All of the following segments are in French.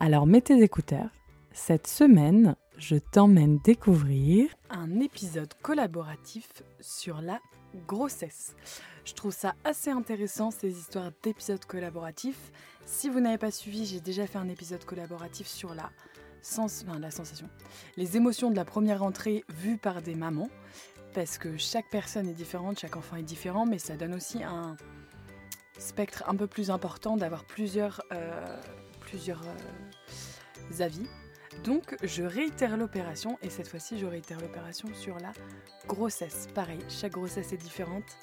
Alors mets tes écouteurs. Cette semaine, je t'emmène découvrir un épisode collaboratif sur la grossesse. Je trouve ça assez intéressant ces histoires d'épisodes collaboratifs. Si vous n'avez pas suivi, j'ai déjà fait un épisode collaboratif sur la, sens... la sensation, les émotions de la première entrée vues par des mamans. Parce que chaque personne est différente, chaque enfant est différent, mais ça donne aussi un spectre un peu plus important d'avoir plusieurs, euh, plusieurs euh, avis. Donc je réitère l'opération et cette fois-ci je réitère l'opération sur la grossesse. Pareil, chaque grossesse est différente.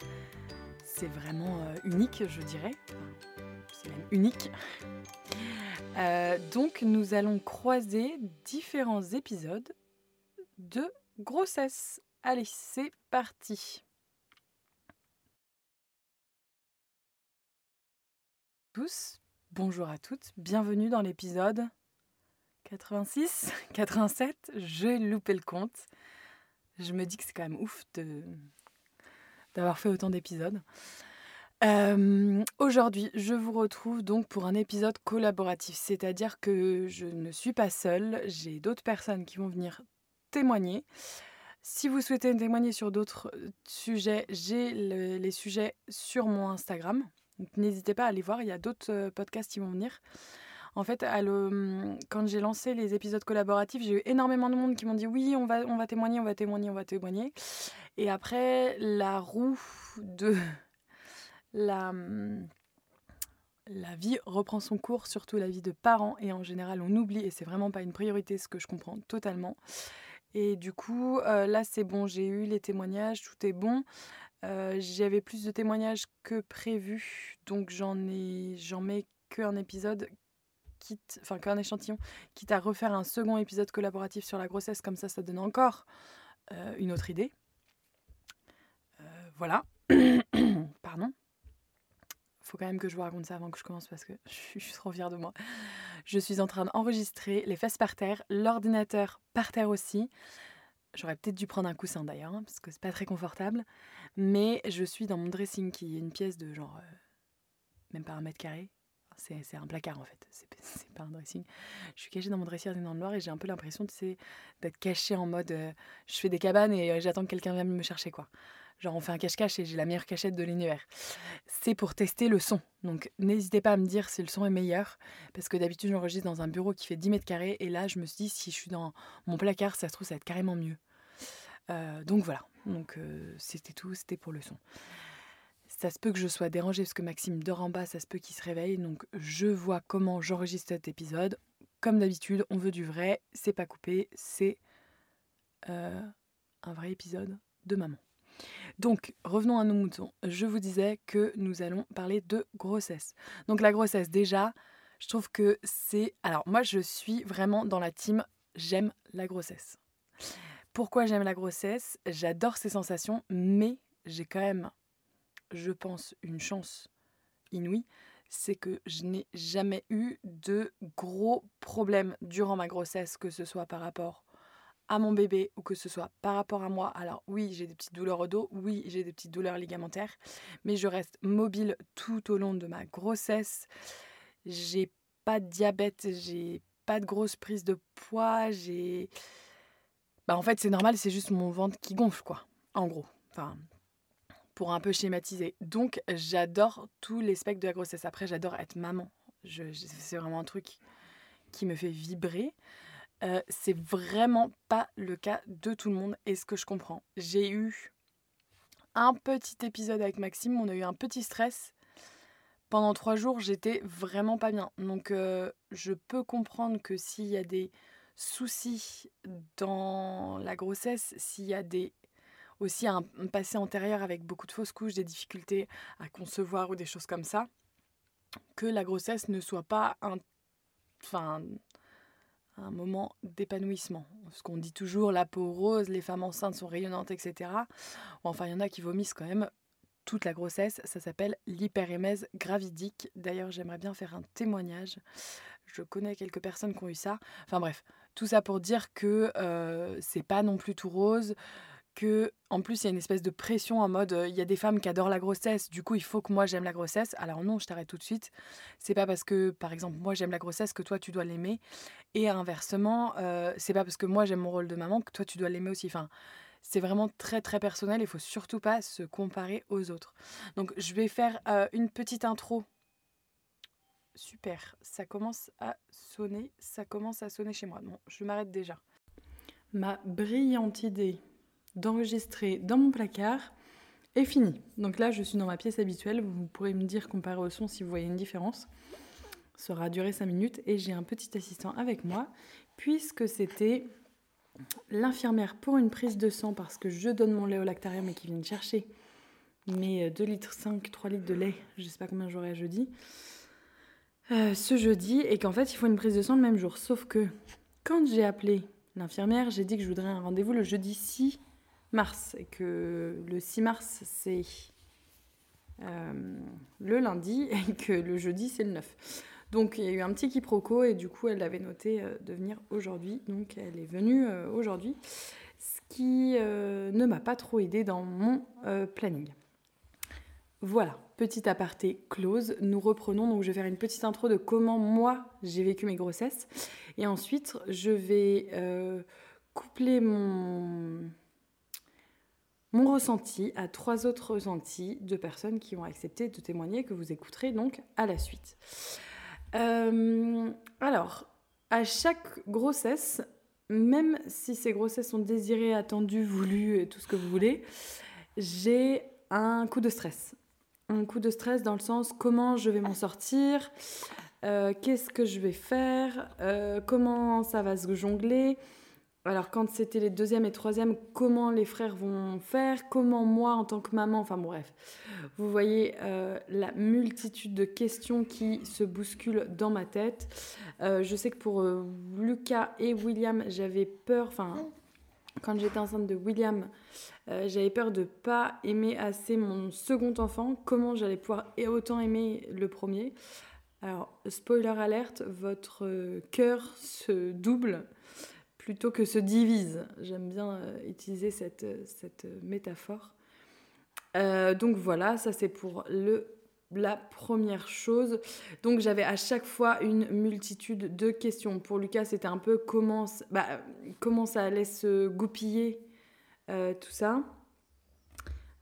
C'est vraiment euh, unique, je dirais. C'est même unique. donc nous allons croiser différents épisodes de grossesse. Allez, c'est parti. Tous, bonjour à toutes, bienvenue dans l'épisode 86, 87, j'ai loupé le compte. Je me dis que c'est quand même ouf de d'avoir fait autant d'épisodes. Euh, aujourd'hui, je vous retrouve donc pour un épisode collaboratif, c'est-à-dire que je ne suis pas seule, j'ai d'autres personnes qui vont venir témoigner. Si vous souhaitez témoigner sur d'autres euh, sujets, j'ai les sujets sur mon Instagram. N'hésitez pas à aller voir, il y a d'autres euh, podcasts qui vont venir. En fait, hum, quand j'ai lancé les épisodes collaboratifs, j'ai eu énormément de monde qui m'ont dit oui, on va, on va témoigner, on va témoigner, on va témoigner. Et après, la roue de la, hum, la vie reprend son cours, surtout la vie de parents. Et en général, on oublie, et c'est vraiment pas une priorité, ce que je comprends totalement. Et du coup, euh, là, c'est bon, j'ai eu les témoignages, tout est bon. Euh, j'avais plus de témoignages que prévu, donc j'en ai, j'en mets qu'un épisode, quitte, enfin qu'un échantillon, quitte à refaire un second épisode collaboratif sur la grossesse, comme ça, ça donne encore euh, une autre idée. voilà. Pardon faut quand même que je vous raconte ça avant que je commence parce que je suis trop fière de moi. Je suis en train d'enregistrer les fesses par terre, l'ordinateur par terre aussi. J'aurais peut-être dû prendre un coussin d'ailleurs, hein, parce que c'est pas très confortable. Mais je suis dans mon dressing qui est une pièce de genre. Euh, même pas un mètre carré. C'est un placard en fait, c'est pas un dressing. Je suis cachée dans mon dressing dans le noir et j'ai un peu l'impression d'être cachée en mode euh, je fais des cabanes et euh, j'attends que quelqu'un vienne me chercher quoi. Genre, on fait un cache-cache et j'ai la meilleure cachette de l'univers. C'est pour tester le son. Donc, n'hésitez pas à me dire si le son est meilleur. Parce que d'habitude, j'enregistre dans un bureau qui fait 10 mètres carrés. Et là, je me suis dit, si je suis dans mon placard, ça se trouve, ça va être carrément mieux. Euh, donc, voilà. Donc, euh, c'était tout. C'était pour le son. Ça se peut que je sois dérangée parce que Maxime dort en bas. Ça se peut qu'il se réveille. Donc, je vois comment j'enregistre cet épisode. Comme d'habitude, on veut du vrai. C'est pas coupé. C'est euh, un vrai épisode de maman. Donc, revenons à nos moutons. Je vous disais que nous allons parler de grossesse. Donc, la grossesse, déjà, je trouve que c'est... Alors, moi, je suis vraiment dans la team j'aime la grossesse. Pourquoi j'aime la grossesse? J'adore ces sensations, mais j'ai quand même, je pense, une chance inouïe, c'est que je n'ai jamais eu de gros problèmes durant ma grossesse, que ce soit par rapport à mon bébé ou que ce soit par rapport à moi. Alors oui, j'ai des petites douleurs au dos, oui, j'ai des petites douleurs ligamentaires, mais je reste mobile tout au long de ma grossesse. J'ai pas de diabète, j'ai pas de grosse prise de poids, j'ai bah en fait, c'est normal, c'est juste mon ventre qui gonfle quoi, en gros. Enfin, pour un peu schématiser. Donc, j'adore tous les spectres de la grossesse. Après, j'adore être maman. c'est vraiment un truc qui me fait vibrer. Euh, c'est vraiment pas le cas de tout le monde et ce que je comprends. J'ai eu un petit épisode avec Maxime, on a eu un petit stress. Pendant trois jours, j'étais vraiment pas bien. Donc, euh, je peux comprendre que s'il y a des soucis dans la grossesse, s'il y a des aussi un, passé antérieur avec beaucoup de fausses couches, des difficultés à concevoir ou des choses comme ça, que la grossesse ne soit pas un, enfin, un moment d'épanouissement. Ce qu'on dit toujours, la peau rose, les femmes enceintes sont rayonnantes, etc. Enfin, il y en a qui vomissent quand même toute la grossesse. Ça s'appelle l'hyperémèse gravidique. D'ailleurs, j'aimerais bien faire un témoignage. Je connais quelques personnes qui ont eu ça. Enfin bref, tout ça pour dire que euh, c'est pas non plus tout rose que en plus il y a une espèce de pression en mode il y a des femmes qui adorent la grossesse, du coup il faut que moi j'aime la grossesse. Alors non, je t'arrête tout de suite. C'est pas parce que par exemple moi j'aime la grossesse que toi tu dois l'aimer et inversement, euh, c'est pas parce que moi j'aime mon rôle de maman que toi tu dois l'aimer aussi. Enfin, c'est vraiment très très personnel, il faut surtout pas se comparer aux autres. Donc je vais faire euh, une petite intro. Super, ça commence à sonner, ça commence à sonner chez moi. Bon, je m'arrête déjà. Ma brillante idée d'enregistrer dans mon placard est fini. Donc là, je suis dans ma pièce habituelle. Vous pourrez me dire comparé au son si vous voyez une différence. Ça aura duré 5 minutes et j'ai un petit assistant avec moi puisque c'était l'infirmière pour une prise de sang parce que je donne mon lait au lactarium et qui vient chercher mes 2 litres 5, 3 litres de lait, je sais pas combien j'aurai jeudi, euh, ce jeudi et qu'en fait il faut une prise de sang le même jour. Sauf que quand j'ai appelé l'infirmière, j'ai dit que je voudrais un rendez-vous le jeudi 6 mars et que le 6 mars c'est euh, le lundi et que le jeudi c'est le 9. Donc il y a eu un petit quiproquo et du coup elle avait noté euh, de venir aujourd'hui. Donc elle est venue euh, aujourd'hui, ce qui ne m'a pas trop aidé dans mon planning. Voilà, petit aparté close. Nous reprenons. Donc je vais faire une petite intro de comment moi j'ai vécu mes grossesses et ensuite je vais coupler mon mon ressenti à trois autres ressentis de personnes qui ont accepté de témoigner que vous écouterez donc à la suite. Euh, alors, à chaque grossesse, même si ces grossesses sont désirées, attendues, voulues et tout ce que vous voulez, j'ai un coup de stress. Un coup de stress dans le sens comment je vais m'en sortir, euh, qu'est-ce que je vais faire, euh, comment ça va se jongler, alors quand c'était les deuxième et troisième, comment les frères vont faire, comment moi en tant que maman, enfin bref, vous voyez euh, la multitude de questions qui se bousculent dans ma tête. Euh, je sais que pour euh, Lucas et William, j'avais peur, enfin quand j'étais enceinte de William, j'avais peur de pas aimer assez mon second enfant, comment j'allais pouvoir autant aimer le premier? Alors spoiler alerte, votre cœur se double plutôt que se divise. J'aime bien euh, utiliser cette, cette métaphore. Euh, donc voilà, ça c'est pour le, la première chose. Donc j'avais à chaque fois une multitude de questions. Pour Lucas, c'était un peu comment, bah, ça allait se goupiller, euh, tout ça.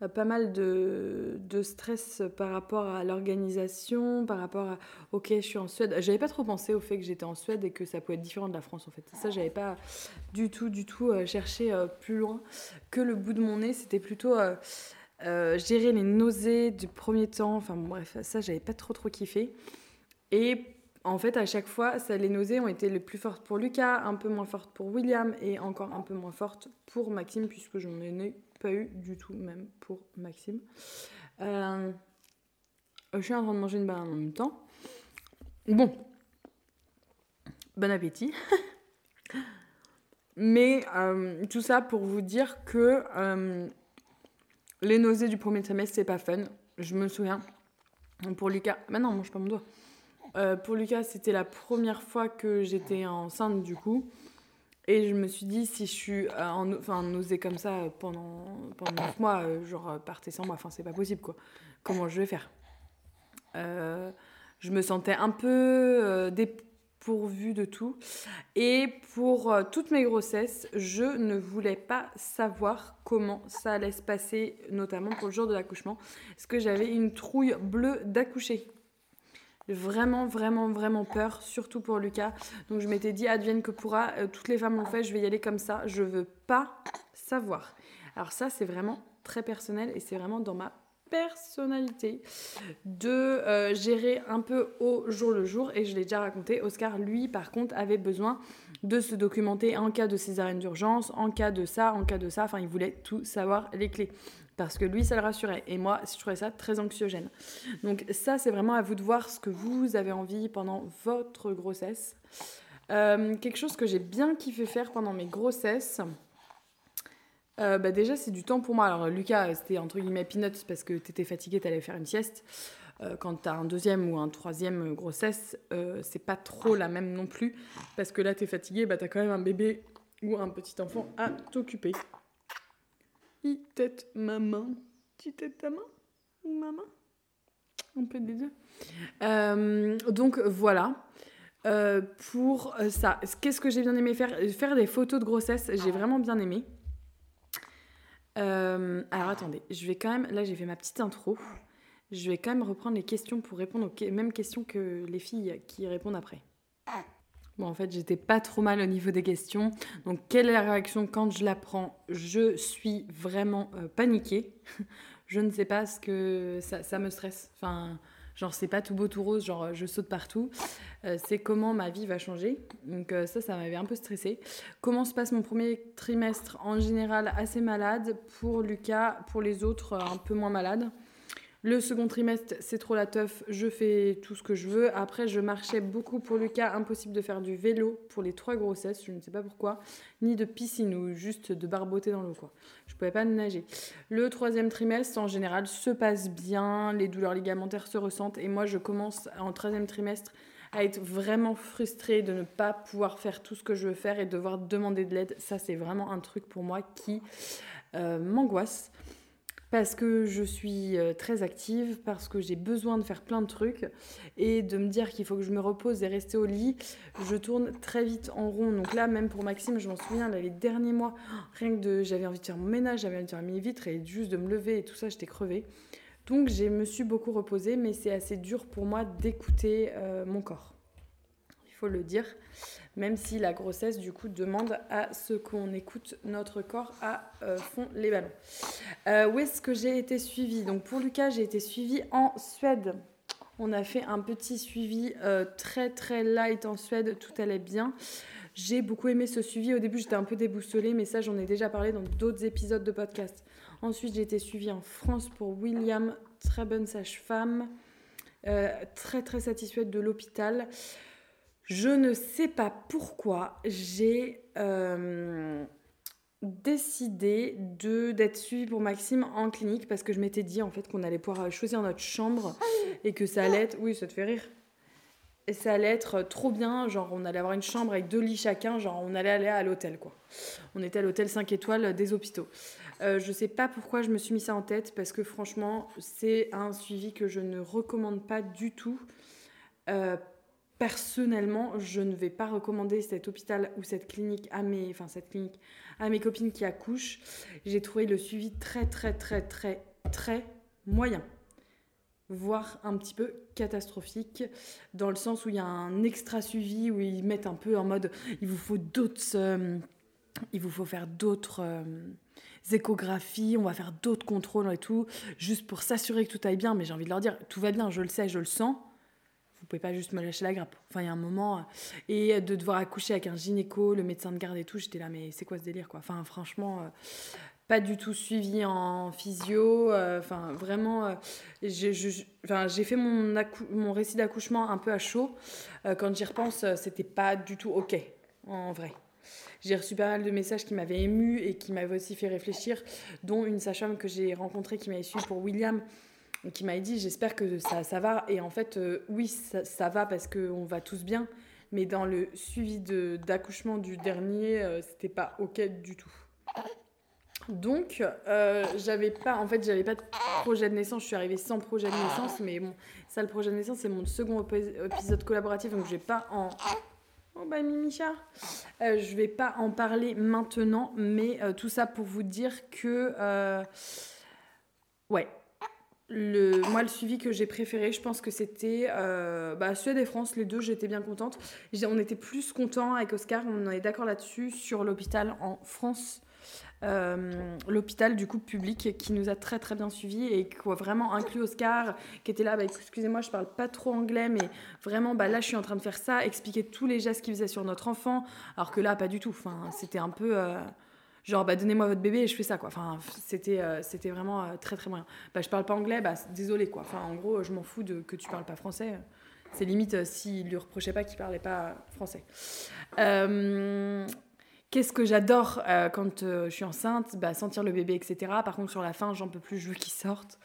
Euh, pas mal de, stress par rapport à l'organisation, par rapport à ok, je suis en Suède. J'avais pas trop pensé au fait que j'étais en Suède et que ça pouvait être différent de la France en fait. Ça, j'avais pas du tout, du tout euh, cherché euh, plus loin que le bout de mon nez. C'était plutôt gérer les nausées du premier temps. Enfin bref, ça, j'avais pas trop trop kiffé. Et en fait, à chaque fois, ça, les nausées ont été les plus fortes pour Lucas, un peu moins fortes pour William et encore un peu moins fortes pour Maxime, puisque j'en ai pas eu du tout, même pour Maxime. Euh, je suis en train de manger une banane en même temps. Bon, bon appétit. Mais euh, tout ça pour vous dire que euh, les nausées du premier trimestre, c'est pas fun. Je me souviens, pour Lucas. Maintenant, bah mange pas mon doigt. pour Lucas, c'était la première fois que j'étais enceinte, du coup. Et je me suis dit, si je suis euh, en, enfin, nausée comme ça pendant, pendant 9 mois, euh, genre euh, partez sans moi, enfin, c'est pas possible quoi. Comment je vais faire? Je me sentais un peu dépourvue de tout. Et pour toutes mes grossesses, je ne voulais pas savoir comment ça allait se passer, notamment pour le jour de l'accouchement. Parce que j'avais une trouille bleue d'accoucher vraiment, vraiment, vraiment peur, surtout pour Lucas. Donc je m'étais dit, advienne que pourra, euh, toutes les femmes l'ont fait, je vais y aller comme ça, je veux pas savoir. Alors ça, c'est vraiment très personnel et c'est vraiment dans ma personnalité de euh, gérer un peu au jour le jour et je l'ai déjà raconté Oscar lui par contre avait besoin de se documenter en cas de césarienne d'urgence en cas de ça en cas de ça enfin il voulait tout savoir les clés parce que lui, ça le rassurait. Et moi, je trouvais ça très anxiogène. Donc ça, c'est vraiment à vous de voir ce que vous avez envie pendant votre grossesse. Euh, quelque chose que j'ai bien kiffé faire pendant mes grossesses. Euh, bah déjà, c'est du temps pour moi. Alors, Lucas, c'était entre guillemets peanuts parce que t'étais fatigué, t'allais faire une sieste. Euh, quand t'as un deuxième ou un troisième grossesse, c'est pas trop la même non plus. Parce que là, t'es fatigué, bah t'as quand même un bébé ou un petit enfant à t'occuper. Il tête ma main. Tu têtes ta main ou ma main Un peu des deux. donc, voilà. Euh, pour euh, ça. Qu'est-ce que j'ai bien aimé faire? Faire des photos de grossesse, j'ai vraiment bien aimé. Euh, alors attendez, je vais quand même, là j'ai fait ma petite intro, je vais quand même reprendre les questions pour répondre aux mêmes questions que les filles qui répondent après. Bon, en fait, j'étais pas trop mal au niveau des questions. Donc, quelle est la réaction quand je la prends? Je suis vraiment paniquée. je ne sais pas ce que ça, me stresse. Enfin, Genre, c'est pas tout beau, tout rose, genre je saute partout. Euh, c'est comment ma vie va changer. Donc, euh, ça, ça m'avait un peu stressé. Comment se passe mon premier trimestre En général, assez malade. Pour Lucas, pour les autres, un peu moins malade? Le second trimestre, c'est trop la teuf, je fais tout ce que je veux. Après, je marchais beaucoup pour Lucas, impossible de faire du vélo pour les trois grossesses, je ne sais pas pourquoi, ni de piscine ou juste de barboter dans l'eau, quoi. Je pouvais pas nager. Le troisième trimestre, en général, se passe bien, les douleurs ligamentaires se ressentent, et moi, je commence en troisième trimestre à être vraiment frustrée de ne pas pouvoir faire tout ce que je veux faire et devoir demander de l'aide. Ça, c'est vraiment un truc pour moi qui euh, m'angoisse parce que je suis euh, très active, parce que j'ai besoin de faire plein de trucs et de me dire qu'il faut que je me repose et rester au lit, je tourne très vite en rond. Donc là, même pour Maxime, je m'en souviens, les derniers mois, rien que de, j'avais envie de faire mon ménage, j'avais envie de faire mes vitres et juste de me lever et tout ça, j'étais crevée. Donc je me suis beaucoup reposée, mais c'est assez dur pour moi d'écouter euh, mon corps. Il faut le dire même si la grossesse, du coup, demande à ce qu'on écoute notre corps à euh, fond les ballons. Euh, où est-ce que j'ai été suivie? Donc, pour Lucas, j'ai été suivie en Suède. On a fait un petit suivi euh, très très light en Suède, tout allait bien. J'ai beaucoup aimé ce suivi. Au début, j'étais un peu déboussolée, mais ça, j'en ai déjà parlé dans d'autres épisodes de podcast. Ensuite, j'ai été suivie en France pour William, très bonne sage-femme, très très satisfaite de l'hôpital. Je ne sais pas pourquoi j'ai euh, décidé d'être suivie pour Maxime en clinique parce que je m'étais dit en fait qu'on allait pouvoir choisir notre chambre et que ça allait être oui ça te fait rire. Et ça allait être trop bien genre on allait avoir une chambre avec deux lits chacun genre on allait aller à l'hôtel quoi. On était à l'hôtel 5 étoiles des hôpitaux. Euh, je sais pas pourquoi je me suis mis ça en tête parce que franchement c'est un suivi que je ne recommande pas du tout euh, personnellement, je ne vais pas recommander cet hôpital ou cette clinique à mes, enfin cette clinique à mes copines qui accouchent. J'ai trouvé le suivi très très très très très moyen, voire un petit peu catastrophique, dans le sens où il y a un extra suivi où ils mettent un peu en mode, il vous faut d'autres, euh, il vous faut faire d'autres. Euh, échographies, on va faire d'autres contrôles et tout, juste pour s'assurer que tout aille bien. Mais j'ai envie de leur dire, tout va bien, je le sais, je le sens pouvez pas juste me lâcher la grappe. Enfin, il y a un moment. Euh, et de devoir accoucher avec un gynéco, le médecin de garde et tout, j'étais là, mais c'est quoi ce délire, quoi? Enfin, franchement, euh, pas du tout suivi en physio. Euh, enfin, vraiment, j'ai fait mon, mon récit d'accouchement un peu à chaud. quand j'y repense, c'était pas du tout OK, en vrai. J'ai reçu pas mal de messages qui m'avaient ému et qui m'avaient aussi fait réfléchir, dont une sage-femme que j'ai rencontrée qui m'avait suivi pour William qui m'a dit j'espère que ça, ça, va. Et en fait, euh, oui, ça, va parce qu'on va tous bien. Mais dans le suivi d'accouchement du dernier, euh, c'était pas OK du tout. Donc, euh, j'avais pas, en fait, j'avais pas de projet de naissance. Je suis arrivée sans projet de naissance, mais bon, ça, le projet de naissance, c'est mon second épisode collaboratif, donc je vais pas en. Oh bah Mimicha, je vais pas en parler maintenant, mais tout ça pour vous dire que, ouais, le, moi, le suivi que j'ai préféré, je pense que c'était euh, bah, Suède et France, les deux, j'étais bien contente. On était plus contents avec Oscar, on est d'accord là-dessus, sur l'hôpital en France. Euh, l'hôpital du coup public qui nous a très très bien suivis et qui a vraiment inclus Oscar qui était là bah, excusez-moi je parle pas trop anglais mais vraiment bah là je suis en train de faire ça expliquer tous les gestes qu'il faisait sur notre enfant alors que là pas du tout c'était un peu euh, genre bah donnez-moi votre bébé et je fais ça quoi enfin c'était euh, c'était vraiment euh, très très moyen bah je parle pas anglais bah désolé quoi enfin en gros je m'en fous de que tu parles pas français C'est limite s'il lui reprochait pas qu'il parlait pas français. Qu'est-ce que j'adore quand je suis enceinte? Bah, Sentir le bébé, etc. Par contre, sur la fin, j'en peux plus, je veux qu'il sorte.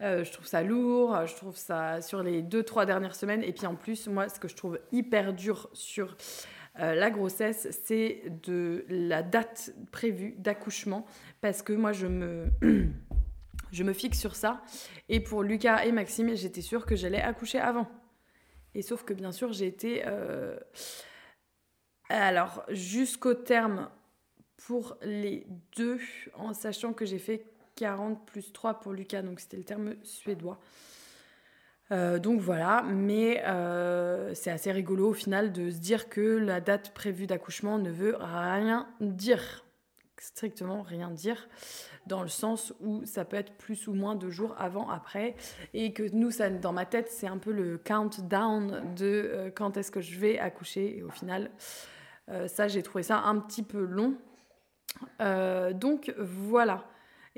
je trouve ça lourd, je trouve ça sur les deux, trois dernières semaines. Et puis en plus, moi, ce que je trouve hyper dur sur euh, la grossesse, c'est de la date prévue d'accouchement, parce que moi, je me, je me fixe sur ça. Et pour Lucas et Maxime, j'étais sûre que j'allais accoucher avant. Et sauf que bien sûr, j'ai été... Euh, alors, jusqu'au terme pour les deux, en sachant que j'ai fait 40 plus 3 pour Lucas, donc c'était le terme suédois. Euh, donc voilà, mais euh, c'est assez rigolo au final de se dire que la date prévue d'accouchement ne veut rien dire, strictement rien dire, dans le sens où ça peut être plus ou moins de jours avant, après, et que nous, ça, dans ma tête, c'est un peu le countdown de euh, quand est-ce que je vais accoucher, et au final, ça, j'ai trouvé ça un petit peu long. donc voilà.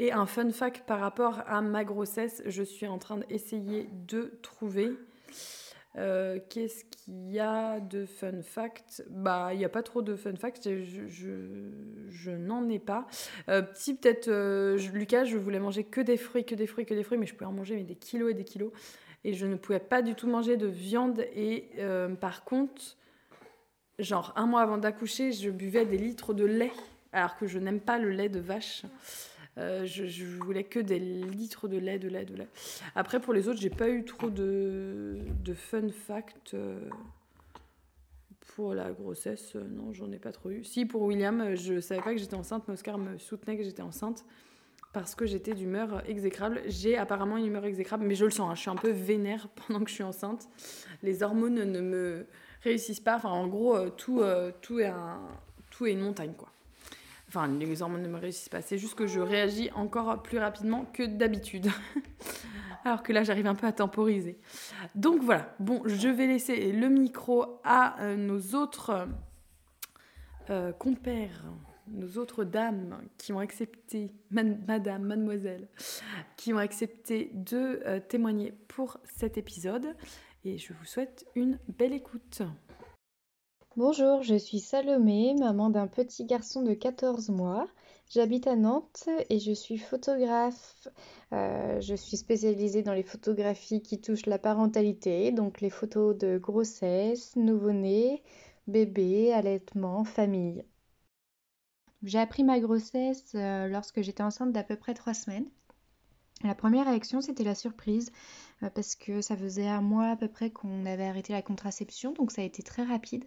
Et un fun fact par rapport à ma grossesse, je suis en train d'essayer de trouver. Euh, qu'est-ce qu'il y a de fun fact Bah, il n'y a pas trop de fun fact, je, je, n'en ai pas. Euh, petit, peut-être, euh, Lucas, je voulais manger que des fruits, que des fruits, que des fruits, mais je pouvais en manger mais des kilos et des kilos. Et je ne pouvais pas du tout manger de viande. Et par contre, genre un mois avant d'accoucher, je buvais des litres de lait, alors que je n'aime pas le lait de vache. Euh, je, voulais que des litres de lait, de lait, de lait. Après, pour les autres, j'ai pas eu trop de, fun fact. Euh, pour la grossesse, euh, non, j'en ai pas trop eu. Si, pour William, je savais pas que j'étais enceinte, mais Oscar me soutenait que j'étais enceinte parce que j'étais d'humeur exécrable. J'ai apparemment une humeur exécrable, mais je le sens, hein, je suis un peu vénère pendant que je suis enceinte. Les hormones ne me réussissent pas. Enfin, en gros, tout, tout, est un, tout est une montagne, quoi. Enfin, les hormones ne me réussissent pas. C'est juste que je réagis encore plus rapidement que d'habitude. Alors que là, j'arrive un peu à temporiser. Donc voilà. Bon, je vais laisser le micro à euh, nos autres euh, compères, nos autres dames qui ont accepté, madame, mademoiselle, qui ont accepté de euh, témoigner pour cet épisode. Et je vous souhaite une belle écoute. Bonjour, je suis Salomé, maman d'un petit garçon de 14 mois. J'habite à Nantes et je suis photographe. Euh, je suis spécialisée dans les photographies qui touchent la parentalité, donc les photos de grossesse, nouveau-né, bébé, allaitement, famille. J'ai appris ma grossesse euh, lorsque j'étais enceinte d'à peu près trois semaines. La première réaction, c'était la surprise, euh, parce que ça faisait un mois à peu près qu'on avait arrêté la contraception, donc ça a été très rapide.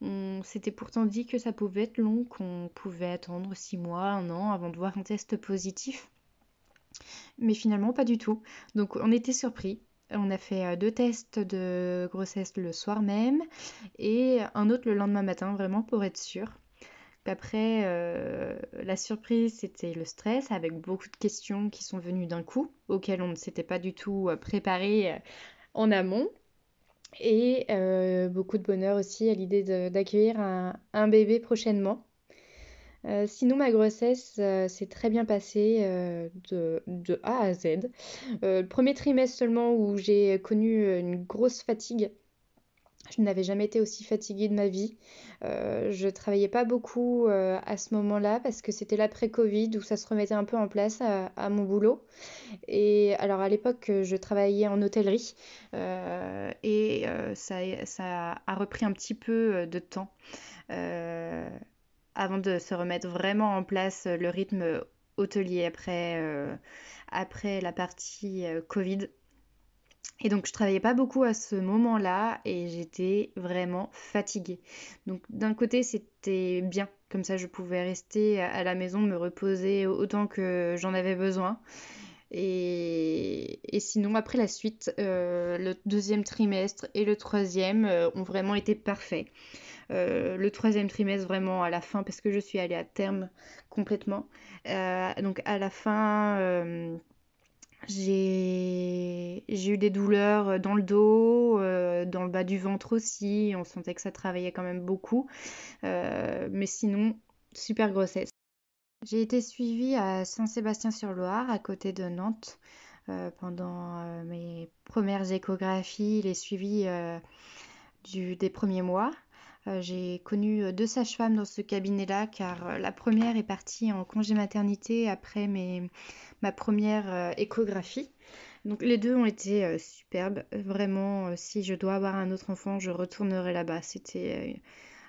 On s'était pourtant dit que ça pouvait être long, qu'on pouvait attendre six mois, un an avant de voir un test positif. Mais finalement, pas du tout. Donc on était surpris. On a fait euh, deux tests de grossesse le soir même et un autre le lendemain matin, vraiment pour être sûr. Après, euh, la surprise, c'était le stress, avec beaucoup de questions qui sont venues d'un coup, auxquelles on ne s'était pas du tout euh, préparé en amont. Et euh, beaucoup de bonheur aussi à l'idée d'accueillir un, bébé prochainement. Euh, sinon, ma grossesse euh, s'est très bien passée de, de, A à Z. le premier trimestre seulement où j'ai connu une grosse fatigue je n'avais jamais été aussi fatiguée de ma vie. Euh, je travaillais pas beaucoup euh, à ce moment-là parce que c'était l'après-Covid où ça se remettait un peu en place à, mon boulot. Et alors à l'époque, je travaillais en hôtellerie euh, et ça, ça, a repris un petit peu de temps avant de se remettre vraiment en place le rythme hôtelier après, après la partie Covid. Et donc je travaillais pas beaucoup à ce moment-là et j'étais vraiment fatiguée. Donc d'un côté c'était bien, comme ça je pouvais rester à la maison, me reposer autant que j'en avais besoin. Et, sinon après la suite, euh, le deuxième trimestre et le troisième euh, ont vraiment été parfaits. Euh, le troisième trimestre vraiment à la fin parce que je suis allée à terme complètement. donc à la fin j'ai eu des douleurs euh, dans le dos, euh, dans le bas du ventre aussi. On sentait que ça travaillait quand même beaucoup. Euh, mais sinon, super grossesse. J'ai été suivie à Saint-Sébastien-sur-Loire, à côté de Nantes, pendant mes premières échographies, les suivis des premiers mois. J'ai connu deux sages-femmes dans ce cabinet-là car la première est partie en congé maternité après ma première échographie. Donc les deux ont été superbes. Vraiment, si je dois avoir un autre enfant, je retournerai là-bas. C'était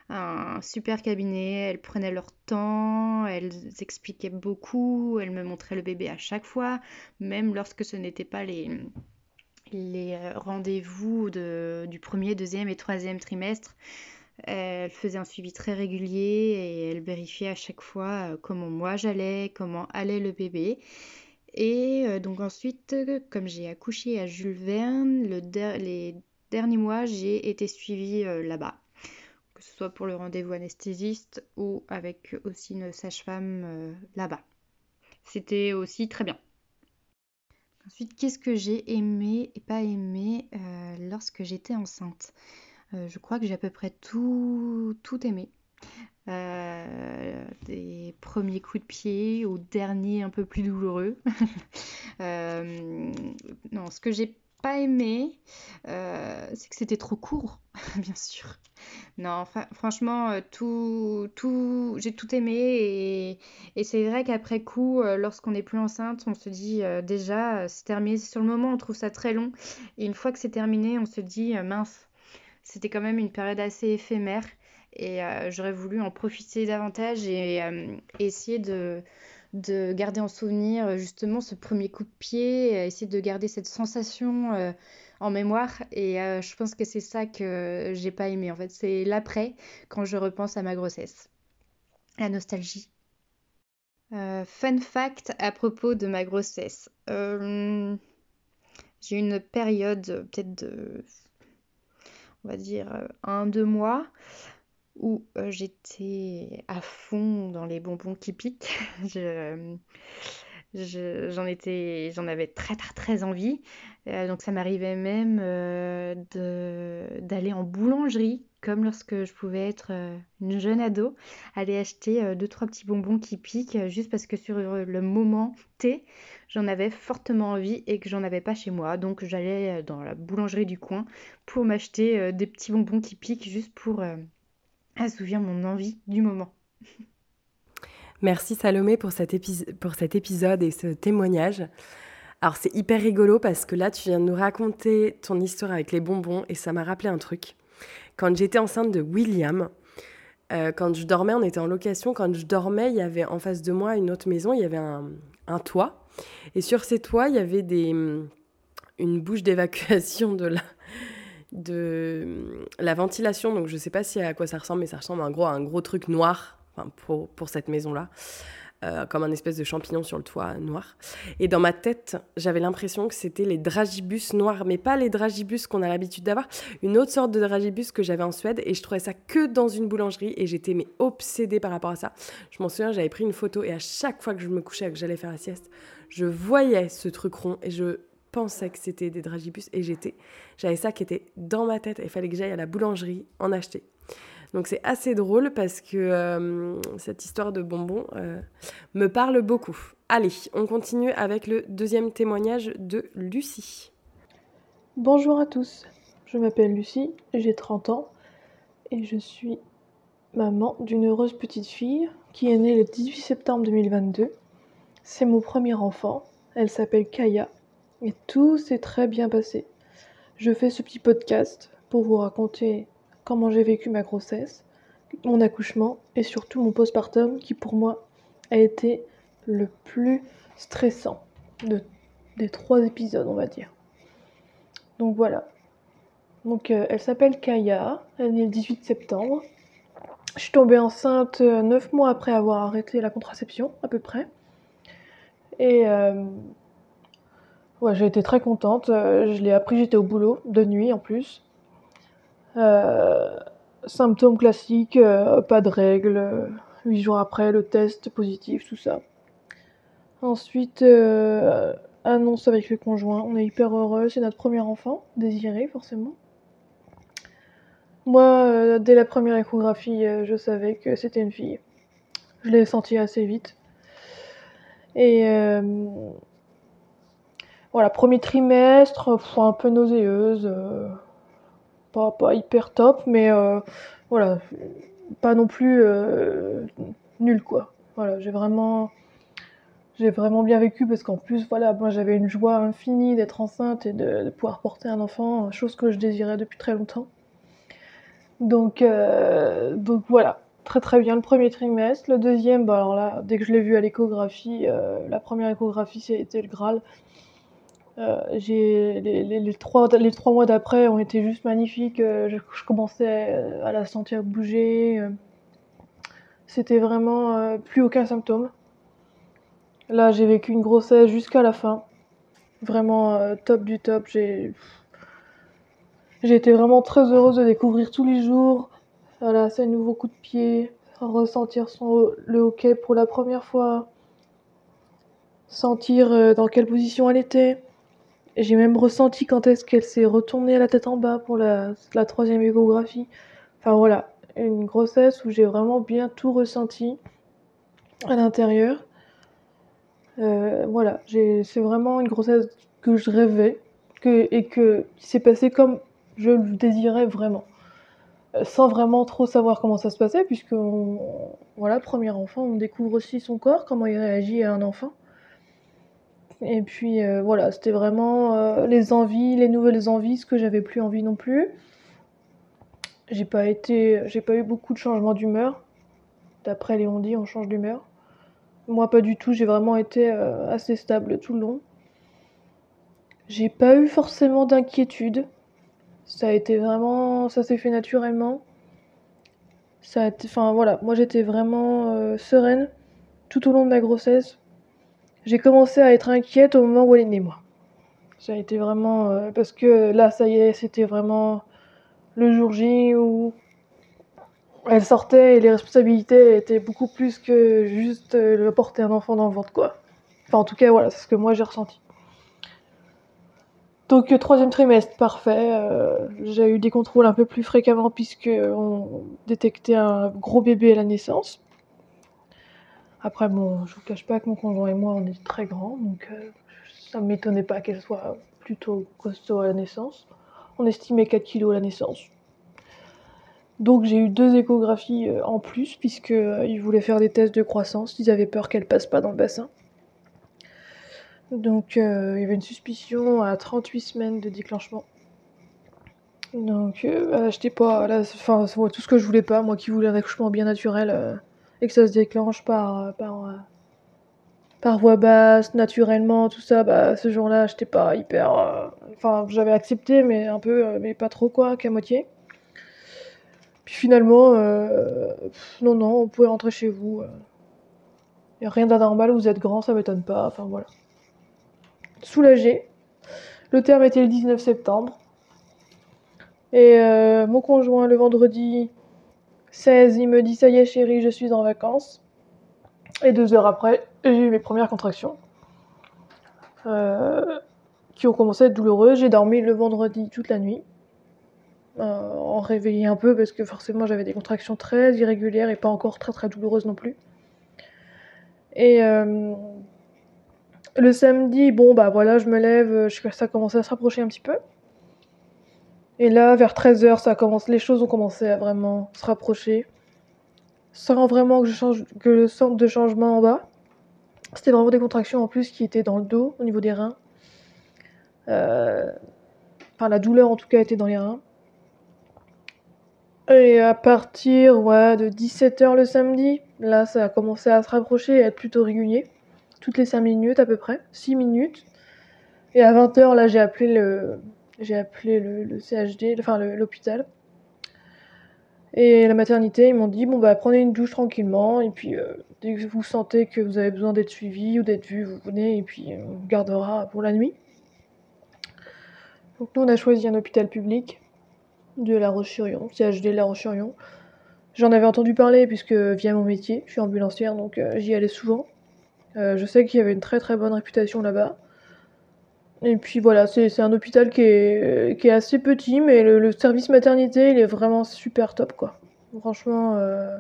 un super cabinet, elles prenaient leur temps, elles expliquaient beaucoup, elles me montraient le bébé à chaque fois, même lorsque ce n'était pas les, les euh, rendez-vous du premier, deuxième et troisième trimestre. Elles faisaient un suivi très régulier et elles vérifiaient à chaque fois euh, comment moi j'allais, comment allait le bébé. Et euh, donc ensuite, comme j'ai accouché à Jules Verne, les derniers mois, j'ai été suivie là-bas que ce soit pour le rendez-vous anesthésiste ou avec aussi une sage-femme euh, là-bas. C'était aussi très bien. Ensuite, qu'est-ce que j'ai aimé et pas aimé euh, lorsque j'étais enceinte? Euh, Je crois que j'ai à peu près tout, tout aimé. des premiers coups de pied aux derniers un peu plus douloureux. non, ce que j'ai pas aimé, euh, c'est que c'était trop court, bien sûr. Non, franchement, euh, tout, tout, j'ai tout aimé et, c'est vrai qu'après coup, euh, lorsqu'on n'est plus enceinte, on se dit déjà, c'est terminé. Sur le moment, on trouve ça très long et une fois que c'est terminé, on se dit, mince, c'était quand même une période assez éphémère et j'aurais voulu en profiter davantage et essayer de de garder en souvenir euh, justement ce premier coup de pied, euh, essayer de garder cette sensation euh, en mémoire. Et je pense que c'est ça que j'ai pas aimé en fait. C'est l'après quand je repense à ma grossesse. La nostalgie. fun fact à propos de ma grossesse. j'ai eu une période peut-être de, on va dire, un, deux mois où j'étais à fond dans les bonbons qui piquent. j'en étais, j'en avais très très très envie. donc ça m'arrivait même d'aller en boulangerie, comme lorsque je pouvais être une jeune ado, aller acheter deux trois petits bonbons qui piquent, juste parce que sur le moment T, j'en avais fortement envie et que j'en avais pas chez moi. Donc j'allais dans la boulangerie du coin pour m'acheter des petits bonbons qui piquent, juste pour assouvir mon envie du moment. Merci Salomé pour cet, pour cet épisode et ce témoignage. Alors c'est hyper rigolo parce que là tu viens de nous raconter ton histoire avec les bonbons et ça m'a rappelé un truc. Quand j'étais enceinte de William, euh, quand je dormais, on était en location, quand je dormais, il y avait en face de moi une autre maison, il y avait un, toit. Et sur ces toits, il y avait une bouche d'évacuation de la, ventilation. Donc, je sais pas si à quoi ça ressemble, mais ça ressemble à un gros truc noir pour cette maison-là. Euh, comme un espèce de champignon sur le toit noir. Et dans ma tête, j'avais l'impression que c'était les dragibus noirs, mais pas les dragibus qu'on a l'habitude d'avoir, une autre sorte de dragibus que j'avais en Suède, et je trouvais ça que dans une boulangerie, et j'étais mais obsédée par rapport à ça. Je m'en souviens, j'avais pris une photo, et à chaque fois que je me couchais, que j'allais faire la sieste, je voyais ce truc rond, et je pensais que c'était des dragibus et j'étais, j'avais ça qui était dans ma tête et il fallait que j'aille à la boulangerie en acheter. Donc c'est assez drôle parce que euh, cette histoire de bonbons euh, me parle beaucoup. Allez, on continue avec le deuxième témoignage de Lucie. Bonjour à tous, je m'appelle Lucie, j'ai 30 ans et je suis maman d'une heureuse petite fille qui est née le 18 septembre 2022. C'est mon premier enfant, elle s'appelle Kaya et tout s'est très bien passé. Je fais ce petit podcast pour vous raconter comment j'ai vécu ma grossesse, mon accouchement et surtout mon postpartum qui pour moi a été le plus stressant de, des trois épisodes, on va dire. Donc voilà. Donc euh, elle s'appelle Kaya, elle est née le 18 septembre. Je suis tombée enceinte euh, neuf mois après avoir arrêté la contraception, à peu près. Et euh, Ouais, j'ai été très contente. Euh, je l'ai appris, j'étais au boulot, de nuit en plus. Euh, symptômes classiques, euh, pas de règles. Huit jours après, le test positif, tout ça. Ensuite, annonce avec le conjoint. On est hyper heureux, c'est notre premier enfant, désiré forcément. Moi, dès la première échographie, je savais que c'était une fille. Je l'ai senti assez vite. Et Voilà, premier trimestre, un peu nauséeuse, pas, hyper top, mais voilà, pas non plus nul quoi. Voilà, j'ai vraiment j'ai vraiment bien vécu parce qu'en plus, voilà, moi j'avais une joie infinie d'être enceinte et de, pouvoir porter un enfant, chose que je désirais depuis très longtemps. Donc, euh, donc voilà, très très bien le premier trimestre. Le deuxième, bah alors là, dès que je l'ai vu à l'échographie, euh, la première échographie c'était le Graal. Euh, j'ai les, trois, mois d'après ont été juste magnifiques. Je, je, commençais à la sentir bouger. C'était vraiment plus aucun symptôme. Là, j'ai vécu une grossesse jusqu'à la fin. Vraiment euh, top du top. J'ai été vraiment très heureuse de découvrir tous les jours. Voilà, ces nouveaux coups de pied, ressentir son, le hockey pour la première fois, sentir euh, dans quelle position elle était. J'ai même ressenti quand est-ce qu'elle s'est retournée la tête en bas pour la, troisième échographie. Enfin voilà, une grossesse où j'ai vraiment bien tout ressenti à l'intérieur. Euh, voilà, c'est vraiment une grossesse que je rêvais et que, qui s'est passée comme je le désirais vraiment. Euh, sans vraiment trop savoir comment ça se passait, puisque, voilà, premier enfant, on découvre aussi son corps, comment il réagit à un enfant. Et puis euh, voilà, c'était vraiment les envies, les nouvelles envies, ce que j'avais plus envie non plus. J'ai pas été, j'ai pas eu beaucoup de changements d'humeur. D'après Léon dit, on change d'humeur. Moi, pas du tout. J'ai vraiment été euh, assez stable tout le long. J'ai pas eu forcément d'inquiétude. Ça a vraiment. Ça s'est fait naturellement. Ça voilà, moi j'étais vraiment euh, sereine tout au long de ma grossesse. J'ai commencé à être inquiète au moment où elle est née, moi. Ça a été vraiment. Euh, parce que là, ça y est, c'était vraiment le jour J où elle sortait et les responsabilités étaient beaucoup plus que juste euh, porter un enfant dans le ventre, quoi. Enfin, en tout cas, voilà, c'est ce que moi j'ai ressenti. Donc, euh, troisième trimestre, parfait. J'ai eu des contrôles un peu plus fréquemment puisque on détectait un gros bébé à la naissance. Après, bon, je vous cache pas que mon conjoint et moi, on est très grands, donc ça ne m'étonnait pas qu'elle soit plutôt costaud à la naissance. On estimait 4 kilos à la naissance. Donc j'ai eu deux échographies euh, en plus, puisqu'ils euh, voulaient faire des tests de croissance. Ils avaient peur qu'elle passe pas dans le bassin. Donc euh, il y avait une suspicion à 38 semaines de déclenchement. Donc euh, pas enfin tout ce que je voulais pas, moi qui voulais un accouchement bien naturel et que ça se déclenche par par par voie basse, naturellement, tout ça, bah ce jour-là, j'étais pas hyper enfin j'avais accepté mais un peu mais pas trop quoi, qu'à moitié. Puis finalement, euh, non, non, vous pouvez rentrer chez vous. Il euh. a rien d'anormal, vous êtes grand, ça m'étonne pas. Enfin voilà. Soulagé. Le terme était le 19 septembre. Et euh, mon conjoint, le vendredi 16, il me dit Ça y est, chérie, je suis en vacances. Et deux heures après, j'ai eu mes premières contractions. qui ont commencé à être douloureuses. J'ai dormi le vendredi toute la nuit. Euh, en réveiller un peu parce que forcément j'avais des contractions très irrégulières et pas encore très très douloureuses non plus. Et euh, le samedi, bon bah voilà, je me lève, ça commençait à se rapprocher un petit peu. Et là, vers 13h, ça commence, les choses ont commencé à vraiment se rapprocher. Sans vraiment que je, change, que le centre de changement en bas. C'était vraiment des contractions en plus qui étaient dans le dos, au niveau des reins. Euh, enfin, la douleur en tout cas était dans les reins. Et à partir ouais, de 17h le samedi, là ça a commencé à se rapprocher et à être plutôt régulier. Toutes les 5 minutes à peu près, 6 minutes. Et à 20h là j'ai appelé le j'ai appelé le, CHD, enfin l'hôpital. Et la maternité, ils m'ont dit bon bah prenez une douche tranquillement et puis euh, dès que vous sentez que vous avez besoin d'être suivi ou d'être vu, vous venez et puis on vous gardera pour la nuit. Donc nous on a choisi un hôpital public de La Roche-sur-Yon, CHD La Roche-sur-Yon. J'en avais entendu parler puisque via mon métier, je suis ambulancière donc euh, j'y allais souvent. Euh, je sais qu'il y avait une très très bonne réputation là-bas. Et puis voilà, c'est un hôpital qui est, qui est, assez petit, mais le, service maternité, il est vraiment super top quoi. Franchement, euh,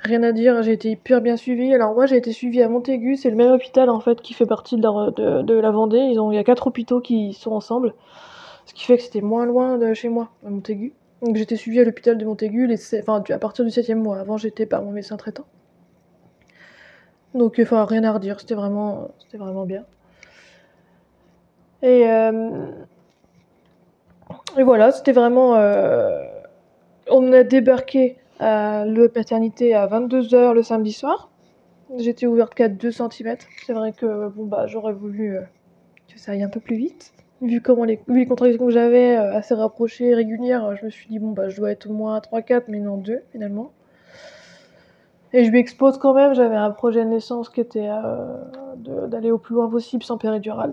rien à dire, j'ai été hyper bien suivie. Alors moi j'ai été suivie à Montaigu, c'est le même hôpital en fait qui fait partie de la, de, la Vendée. Ils ont, il y a quatre hôpitaux qui sont ensemble, ce qui fait que c'était moins loin de chez moi, à Montaigu. Donc j'étais suivie à l'hôpital de Montaigu les, enfin, à partir du septième mois. Avant j'étais par mon médecin traitant. Donc enfin rien à redire, c'était vraiment, vraiment bien. Et, euh, et voilà, c'était vraiment... Euh, on a débarqué à la maternité à 22h le samedi soir. J'étais ouverte qu'à 2 cm. C'est vrai que bon bah j'aurais voulu euh, que ça aille un peu plus vite. Vu comment les, vu contractions que j'avais assez rapprochées, régulières, je me suis dit bon bah je dois être au moins 3-4 mais non 2 finalement. Et je lui expose quand même, j'avais un projet de naissance qui était d'aller au plus loin possible sans péridurale.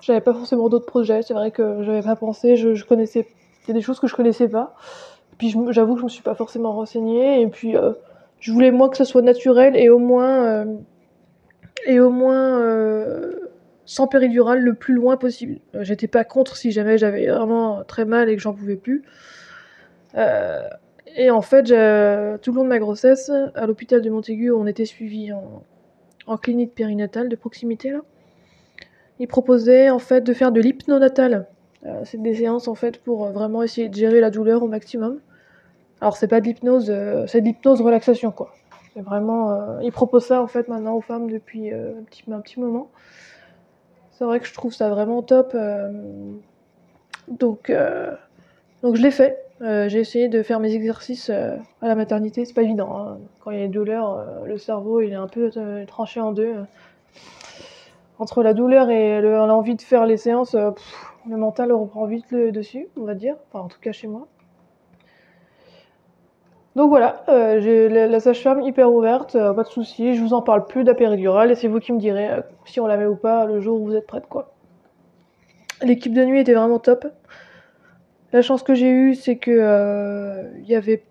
J'avais pas forcément d'autres projets, c'est vrai que j'avais pas pensé, je, connaissais, il y a des choses que je connaissais pas. Puis j'avoue que je me suis pas forcément renseignée. Et puis euh, je voulais moi que ça soit naturel et au moins euh, et au moins euh, sans péridurale le plus loin possible. J'étais pas contre si jamais j'avais vraiment très mal et que j'en pouvais plus. et en fait, tout le long de ma grossesse, à l'hôpital de Montaigu, on était suivi en, en, clinique périnatale de proximité là. Ils proposaient en fait de faire de l'hypnonatal. c'est des séances en pour vraiment essayer de gérer la douleur au maximum. Alors c'est pas de l'hypnose, euh, c'est de l'hypnose relaxation quoi. C'est vraiment, euh, ils proposent ça en fait maintenant aux femmes depuis euh, un, petit, moment. C'est vrai que je trouve ça vraiment top. donc, je l'ai fait. j'ai essayé de faire mes exercices à la maternité. C'est pas évident. Hein. Quand il y a des douleurs, le cerveau il est un peu tranché en deux. Entre la douleur et l'envie de faire les séances, le mental reprend vite le dessus, on va dire. Enfin, en tout cas chez moi. Donc voilà, euh, j'ai la, sage-femme hyper ouverte, euh, pas de soucis, je vous en parle plus d'apéridurale et c'est vous qui me direz euh, si on la met ou pas le jour où vous êtes prête quoi. L'équipe de nuit était vraiment top. La chance que j'ai eue, c'est que il y avait,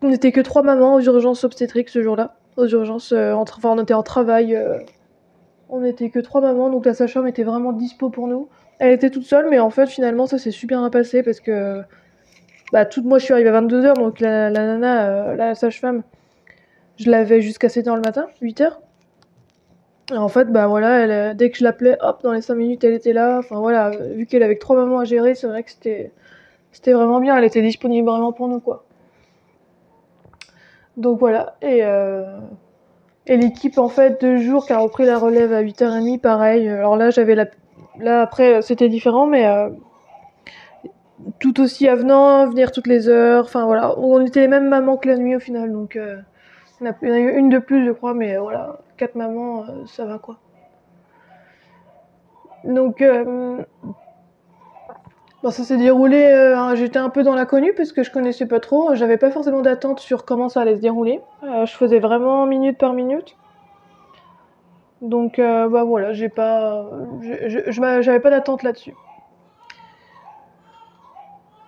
on n'était que trois mamans aux urgences obstétriques ce jour-là, aux urgences, enfin on était en travail, on n'était que trois mamans, donc la sage-femme était vraiment dispo pour nous. Elle était toute seule, mais en fait finalement ça s'est super bien passé parce que bah, toute, moi, je suis arrivée à 22h, donc la, nana, euh, la sage-femme, je l'avais jusqu'à 7h le matin, 8h. Et en fait, bah voilà, euh, dès que je l'appelais, hop, dans les 5 minutes, elle était là. Enfin voilà, vu qu'elle avait trois mamans à gérer, c'est vrai que c'était, c'était vraiment bien. Elle était disponible vraiment pour nous, quoi. Donc voilà, et, euh, et l'équipe, en fait, deux jours, qui a repris la relève à 8h30, pareil. Alors là, j'avais la. Là, après, c'était différent, mais tout aussi avenant, venir toutes les heures. Enfin voilà, on était les mêmes mamans que la nuit au final. Donc euh, il y en a eu une de plus, je crois, mais voilà, quatre mamans, euh, ça va quoi. Donc euh, ça s'est déroulé. J'étais un peu dans l'inconnu parce que je connaissais pas trop. J'avais pas forcément d'attente sur comment ça allait se dérouler. je faisais vraiment minute par minute. Donc bah voilà, j'ai pas, j'avais pas d'attente là-dessus.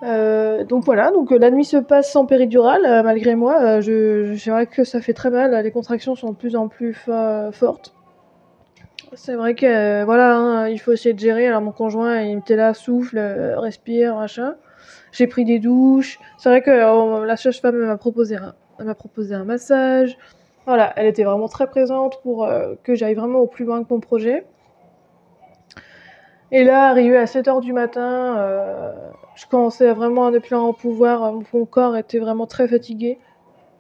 Euh, donc voilà, donc euh, la nuit se passe sans péridurale, euh, malgré moi. je, vrai que ça fait très mal, les contractions sont de plus en plus fortes. C'est vrai que voilà, hein, il faut essayer de gérer. Alors mon conjoint, il était là, souffle, respire, machin. J'ai pris des douches. C'est vrai que la sage-femme m'a proposé un, m'a proposé un massage. Voilà, elle était vraiment très présente pour que j'aille vraiment au plus loin que mon projet. Et là, arrivé à 7h du matin, je commençais vraiment à ne plus en pouvoir. Mon corps était vraiment très fatigué.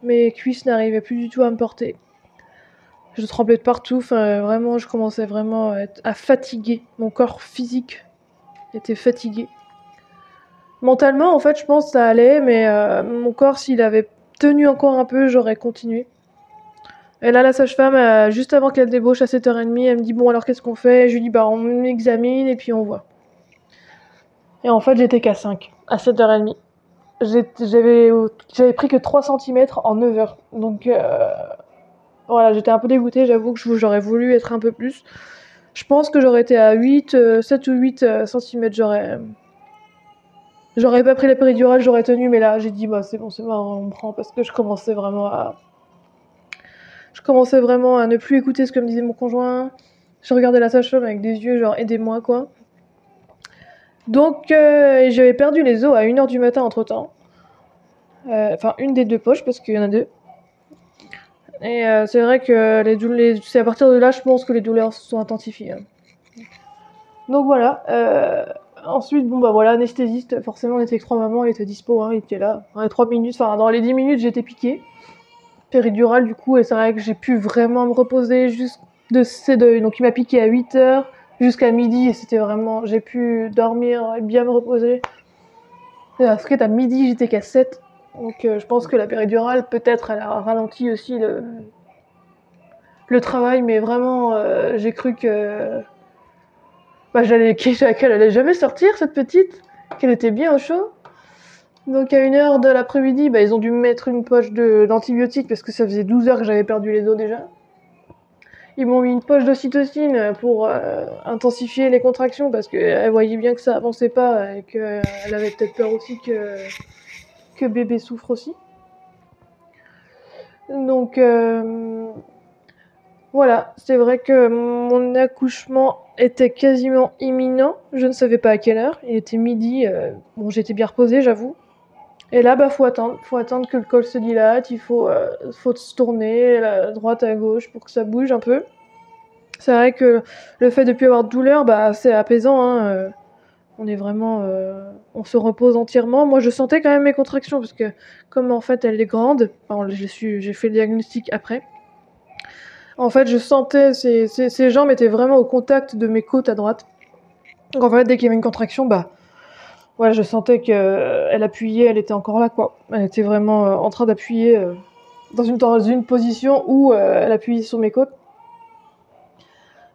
Mes cuisses n'arrivaient plus du tout à me porter. Je tremblais de partout. Vraiment, je commençais vraiment à, fatiguer. Mon corps physique était fatigué. Mentalement, en fait, je pense que ça allait, mais euh, mon corps, s'il avait tenu encore un peu, j'aurais continué. Et là, la sage-femme, euh, juste avant qu'elle débauche à 7h30, elle me dit Bon, alors qu'est-ce qu'on fait? Je lui dis Bah, on m'examine et puis on voit. Et en fait, j'étais qu'à 5, à 7h30. J'avais pris que 3 cm en 9 h Donc euh, voilà, j'étais un peu dégoûtée, j'avoue que j'aurais voulu être un peu plus. Je pense que j'aurais été à 8, 7 euh, ou 8 euh, cm, j'aurais. J'aurais pas pris la péridurale, j'aurais tenu, mais là j'ai dit bah c'est bon, c'est bon, on prend parce que je commençais vraiment à. Je commençais vraiment à ne plus écouter ce que me disait mon conjoint. Je regardais la sage-femme avec des yeux genre aidez-moi quoi. Donc, euh, j'avais perdu les os à 1h du matin entre temps. Enfin, une des deux poches, parce qu'il y en a deux. Et euh, c'est vrai que les douleurs, c'est à partir de là, je pense que les douleurs se sont intensifiées. hein. Donc voilà. euh, ensuite, bon bah voilà, anesthésiste. Forcément, on était avec trois mamans, il était dispo, hein, il était là. Dans les 3 minutes, enfin dans les 10 minutes, j'étais piquée. Péridurale du coup, et c'est vrai que j'ai pu vraiment me reposer juste de ces deuils. Donc il m'a piqué à 8 heures jusqu'à midi, et c'était vraiment. J'ai pu dormir et bien me reposer. Et ce à midi, j'étais qu'à 7. Donc euh, je pense que la péridurale, peut-être, elle a ralenti aussi le, le travail, mais vraiment, euh, j'ai cru que bah, j'allais, qu'elle allait jamais sortir, cette petite, qu'elle était bien au chaud. Donc à une heure de l'après-midi, bah, ils ont dû me mettre une poche d'antibiotiques parce que ça faisait 12 heures que j'avais perdu les os déjà. Ils m'ont mis une poche d'ocytocine pour euh, intensifier les contractions parce qu'elle voyait bien que ça avançait pas et qu'elle avait peut-être peur aussi que, bébé souffre aussi. Donc euh, voilà, c'est vrai que mon accouchement était quasiment imminent. Je ne savais pas à quelle heure. Il était midi. euh, bon, j'étais bien reposée, j'avoue. Et là, bah, faut attendre. Faut attendre que le col se dilate. Il faut, euh, faut se tourner à droite à gauche pour que ça bouge un peu. C'est vrai que le fait de plus avoir de douleur, bah, c'est apaisant. hein, On est vraiment, euh, on se repose entièrement. Moi, je sentais quand même mes contractions parce que comme en fait elle est grande, j'ai fait le diagnostic après. En fait, je sentais ses, ses jambes étaient vraiment au contact de mes côtes à droite. Donc en fait, dès qu'il y avait une contraction, bah voilà, je sentais qu'elle appuyait, elle était encore là, quoi. Elle était vraiment euh, en train d'appuyer euh, dans, une, dans une position où euh, elle appuyait sur mes côtes.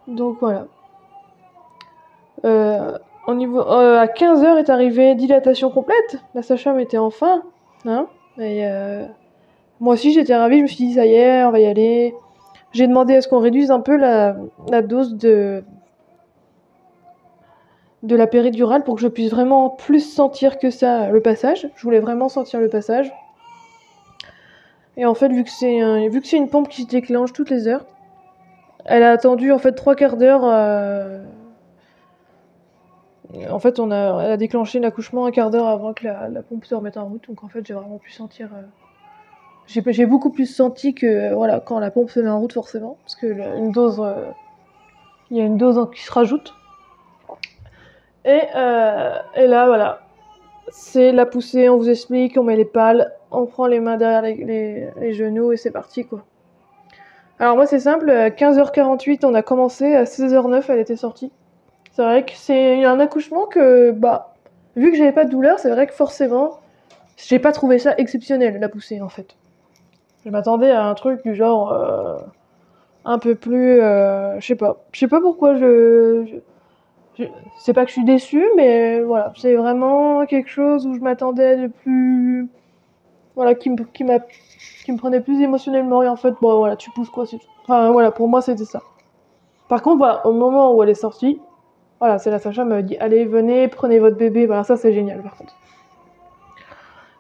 Donc voilà. Au euh, à 15h est arrivée dilatation complète. La sage-femme était enfin. Hein euh, moi aussi j'étais ravie, je me suis dit ça y est, on va y aller. J'ai demandé à ce qu'on réduise un peu la, dose de, de la péridurale pour que je puisse vraiment plus sentir que ça le passage. Je voulais vraiment sentir le passage. Et en fait, vu que c'est un- vu que c'est une pompe qui se déclenche toutes les heures, elle a attendu en fait trois quarts d'heure. euh, En fait, on a, elle a déclenché l'accouchement un quart d'heure avant que la, pompe se remette en route. Donc en fait, j'ai vraiment pu sentir. euh, J'ai beaucoup plus senti que euh, voilà quand la pompe se met en route forcément, parce que une dose, euh, il y a une dose qui se rajoute. Et, et là, voilà. C'est la poussée, on vous explique, on met les pales, on prend les mains derrière les genoux et c'est parti quoi. Alors moi c'est simple, à 15h48 on a commencé, à 16h09 elle était sortie. C'est vrai que c'est un accouchement que, bah, vu que j'avais pas de douleur, c'est vrai que forcément, j'ai pas trouvé ça exceptionnel la poussée en fait. Je m'attendais à un truc du genre euh, un peu plus, euh, je sais pas, je sais pas pourquoi je, c'est pas que je suis déçue, mais voilà, c'est vraiment quelque chose où je m'attendais de plus. Voilà, qui me, qui, qui me prenait plus émotionnellement, et en fait, bon, voilà, tu pousses quoi. Enfin, voilà, pour moi, c'était ça. Par contre, voilà, au moment où elle est sortie, voilà, c'est la sage-femme dit Allez, venez, prenez votre bébé. Voilà, ça, c'est génial, par contre.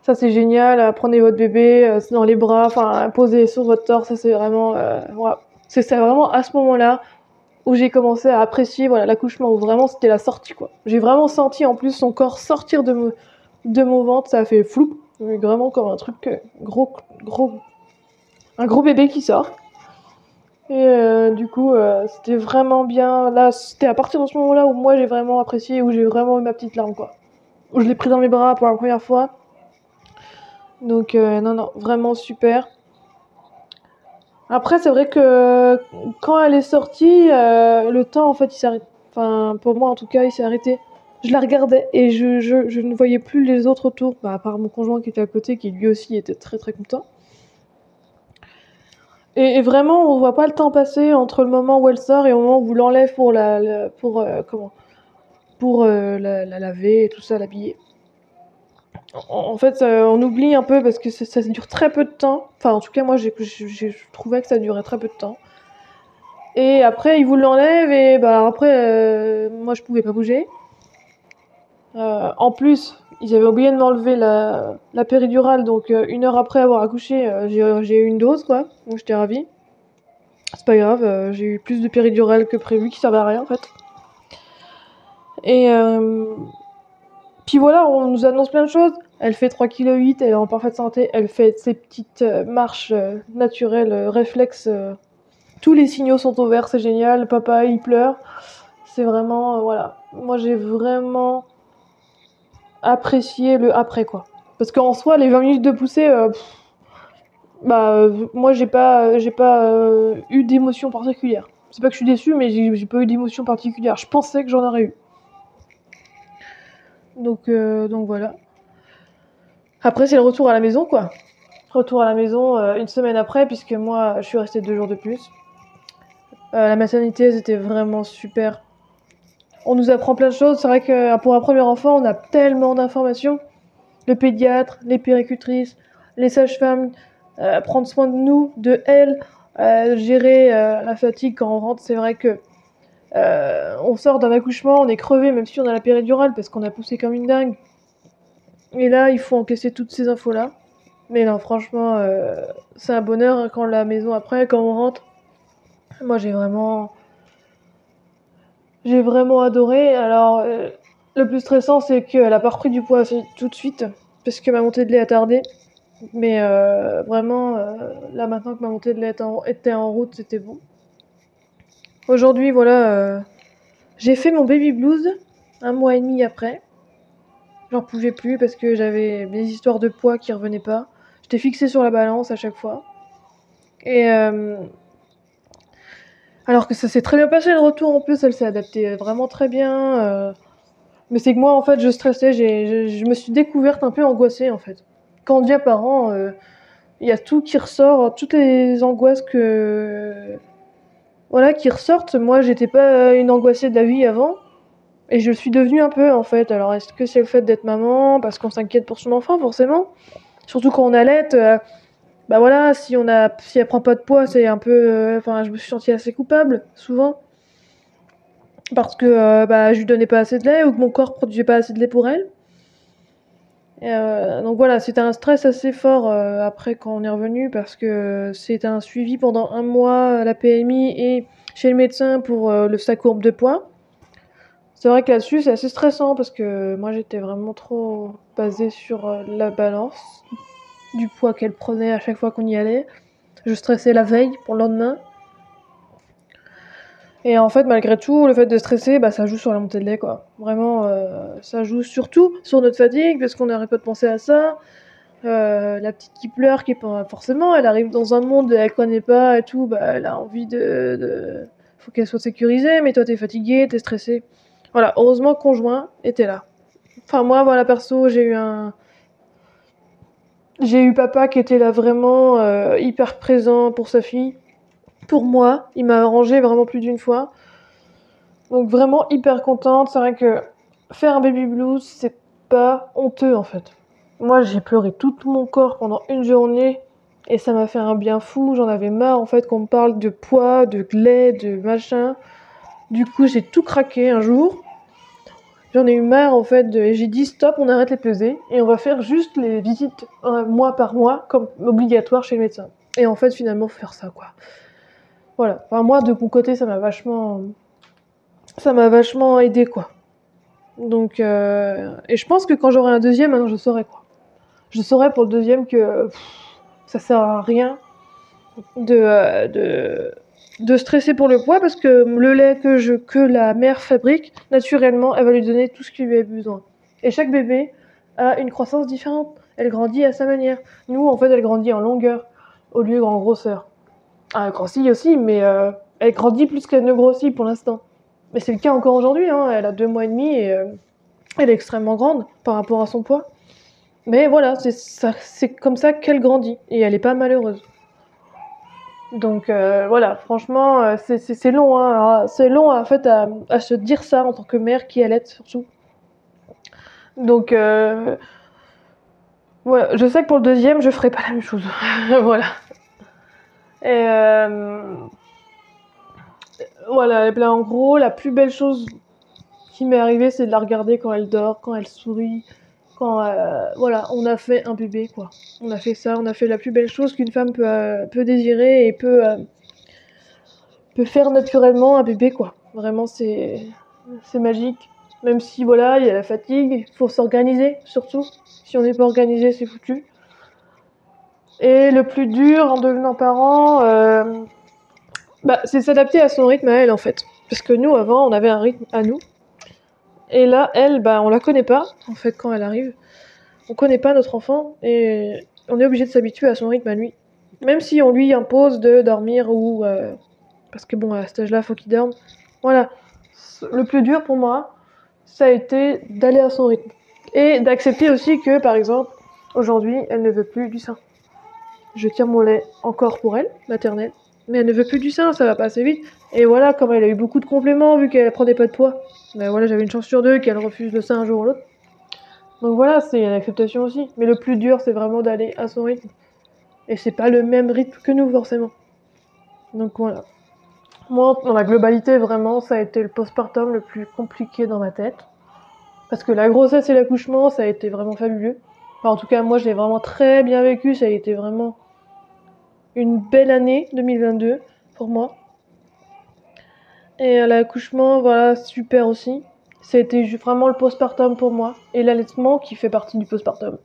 Ça, c'est génial, euh, prenez votre bébé euh, dans les bras, enfin, posez sur votre torse, ça, c'est vraiment. euh, voilà. C'est c'est vraiment à ce moment-là où j'ai commencé à apprécier voilà l'accouchement où vraiment c'était la sortie quoi. J'ai vraiment senti en plus son corps sortir de mon, de mon ventre, ça a fait flou, vraiment comme un truc euh, gros gros un gros bébé qui sort. Et euh, du coup euh, c'était vraiment bien là c'était à partir de ce moment-là où moi j'ai vraiment apprécié où j'ai vraiment eu ma petite larme quoi. Où je l'ai pris dans mes bras pour la première fois. Donc euh, non non, vraiment super. Après, c'est vrai que quand elle est sortie, le temps, en fait, il s'est arrêté. Enfin, pour moi, en tout cas, il s'est arrêté. Je la regardais et je, je, je ne voyais plus les autres autour, bah, à part mon conjoint qui était à côté, qui lui aussi était très très content. Et, vraiment, on voit pas le temps passer entre le moment où elle sort et au moment où vous l'enlève pour la, pour euh, comment, pour euh, la, la laver et tout ça, l'habiller. En, fait, on oublie un peu parce que ça, dure très peu de temps. Enfin, en tout cas, moi, j'ai, trouvais que ça durait très peu de temps. Et après, ils vous l'enlèvent et bah, après, euh, moi, je pouvais pas bouger. En plus, ils avaient oublié de m'enlever la, la péridurale, donc euh, une heure après avoir accouché, euh, j'ai, j'ai eu une dose, quoi. Donc j'étais ravie. C'est pas grave, euh, j'ai eu plus de péridurale que prévu, qui servait à rien, en fait. Et euh, puis voilà, on nous annonce plein de choses. Elle fait 3,8 kg, elle est en parfaite santé, elle fait ses petites euh, marches euh, naturelles, euh, réflexes. tous les signaux sont au vert, c'est génial. Papa, il pleure. C'est vraiment, voilà. Moi, j'ai vraiment apprécié le après, quoi. Parce qu'en soi, les 20 minutes de poussée, bah, moi, j'ai pas, j'ai pas eu d'émotion particulière. C'est pas que je suis déçue, mais j'ai pas eu d'émotion particulière. Je pensais que j'en aurais eu. Donc, donc voilà. Après, c'est le retour à la maison, quoi. Retour à la maison euh, une semaine après, puisque moi, je suis restée deux jours de plus. Euh, la maternité, c'était vraiment super. On nous apprend plein de choses. C'est vrai que pour un premier enfant, on a tellement d'informations. Le pédiatre, les péricultrices, les sages-femmes, euh, prendre soin de nous, de elles, gérer la fatigue quand on rentre. C'est vrai que on sort d'un accouchement, on est crevé, même si on a la péridurale, parce qu'on a poussé comme une dingue. Et là, il faut encaisser toutes ces infos-là. Mais non, franchement, euh, c'est un bonheur hein, quand la maison après, quand on rentre. Moi, j'ai vraiment. J'ai vraiment adoré. Alors, euh, le plus stressant, c'est qu'elle a pas repris du poids tout de suite. Parce que ma montée de lait a tardé. Mais euh, vraiment, là maintenant que ma montée de lait était en route, c'était bon. Aujourd'hui, voilà. j'ai fait mon baby blues un mois et demi après. J'en pouvais plus parce que j'avais des histoires de poids qui revenaient pas. J'étais fixée sur la balance à chaque fois. Et euh, alors que ça s'est très bien passé le retour en plus, elle s'est adaptée vraiment très bien. Euh. Mais c'est que moi en fait je stressais, je, me suis découverte un peu angoissée en fait. Quand on devient parent, euh, il y a tout qui ressort, toutes les angoisses que voilà qui ressortent. Moi j'étais pas une angoissée de la vie avant. Et je suis devenue un peu en fait. Alors est-ce que c'est le fait d'être maman parce qu'on s'inquiète pour son enfant forcément? Surtout quand on allait, euh, bah voilà, si on a, si elle prend pas de poids, c'est un peu, euh, enfin, je me suis sentie assez coupable souvent parce que euh, bah je lui donnais pas assez de lait ou que mon corps produisait pas assez de lait pour elle. donc voilà, c'était un stress assez fort après quand on est revenu parce que c'était un suivi pendant un mois à la PMI et chez le médecin pour le sa courbe de poids. C'est vrai que là-dessus, c'est assez stressant parce que moi, j'étais vraiment trop basée sur euh, la balance du poids qu'elle prenait à chaque fois qu'on y allait. Je stressais la veille pour le lendemain. Et en fait, malgré tout, le fait de stresser, bah, ça joue sur la montée de lait, quoi. Vraiment, euh, ça joue surtout sur notre fatigue, parce qu'on n'arrête pas de penser à ça. Euh, la petite qui pleure, qui pas forcément, elle arrive dans un monde elle connaît pas et tout, bah, elle a envie de, de... faut qu'elle soit sécurisée, mais toi t'es fatigué, t'es stressé. Voilà, heureusement conjoint était là. Enfin moi voilà perso j'ai eu un j'ai eu papa qui était là vraiment euh, hyper présent pour sa fille. Pour moi, il m'a arrangé vraiment plus d'une fois. Donc vraiment hyper contente. C'est vrai que faire un baby blues, c'est pas honteux en fait. Moi, j'ai pleuré tout mon corps pendant une journée et ça m'a fait un bien fou. J'en avais marre en fait qu'on me parle de poids, de lait, de machin. Du coup, j'ai tout craqué un jour. J'en ai eu marre en fait. De... J'ai dit stop, on arrête les pesées et on va faire juste les visites un mois par mois comme obligatoire chez le médecin. Et en fait, finalement, faire ça quoi. Voilà. Enfin, moi, de mon côté, ça m'a vachement, ça m'a vachement aidé quoi. Donc, euh, et je pense que quand j'aurai un deuxième, maintenant, je saurai quoi. Je saurai pour le deuxième que ça sert à rien de, euh, de de stresser pour le poids parce que le lait que, je, que la mère fabrique, naturellement, elle va lui donner tout ce qu'il lui a besoin. Et chaque bébé a une croissance différente. Elle grandit à sa manière. Nous, en fait, elle grandit en longueur au lieu en grosseur. Ah, elle grossit aussi, mais euh, elle grandit plus qu'elle ne grossit pour l'instant. Mais c'est le cas encore aujourd'hui. Hein. Elle a deux mois et demi et euh, elle est extrêmement grande par rapport à son poids. Mais voilà, c'est comme ça qu'elle grandit et elle n'est pas malheureuse. Donc euh, voilà, franchement, euh, c'est long, hein, c'est long en fait à, se dire ça en tant que mère qui allait surtout. Donc euh, je sais que pour le deuxième, je ferai pas la même chose. voilà. Et voilà, et en gros, la plus belle chose qui m'est arrivée, c'est de la regarder quand elle dort, quand elle sourit, quand euh, voilà, on a fait un bébé quoi. On a fait ça, on a fait la plus belle chose qu'une femme peut, euh, peut désirer et peut, euh, peut faire naturellement un bébé quoi. Vraiment c'est magique. Même si voilà, il y a la fatigue, il faut s'organiser surtout. Si on n'est pas organisé, c'est foutu. Et le plus dur en devenant parent, bah, c'est s'adapter à son rythme à elle en fait. Parce que nous, avant, on avait un rythme à nous. Et là, elle, bah, on la connaît pas en fait quand elle arrive. On connaît pas notre enfant et on est obligé de s'habituer à son rythme à lui. Même si on lui impose de dormir ou. Euh, parce que bon, à cet âge-là, faut qu'il dorme. Voilà. Le plus dur pour moi, ça a été d'aller à son rythme. Et d'accepter aussi que, par exemple, aujourd'hui, elle ne veut plus du sein. Je tiens mon lait encore pour elle, maternelle, mais elle ne veut plus du sein, ça va pas assez vite. Et voilà, comme elle a eu beaucoup de compléments, vu qu'elle prenait pas de poids, ben voilà, j'avais une chance sur deux qu'elle refuse le sein un jour ou l'autre. Donc voilà, c'est une acceptation aussi. Mais le plus dur, c'est vraiment d'aller à son rythme. Et c'est pas le même rythme que nous, forcément. Donc voilà. Moi, dans la globalité, vraiment, ça a été le postpartum le plus compliqué dans ma tête. Parce que la grossesse et l'accouchement, ça a été vraiment fabuleux. Enfin, en tout cas, moi, je l'ai vraiment très bien vécu. Ça a été vraiment une belle année 2022 pour moi. Et l'accouchement, voilà, super aussi. Été vraiment le postpartum pour moi. Et l'allaitement qui fait partie du postpartum.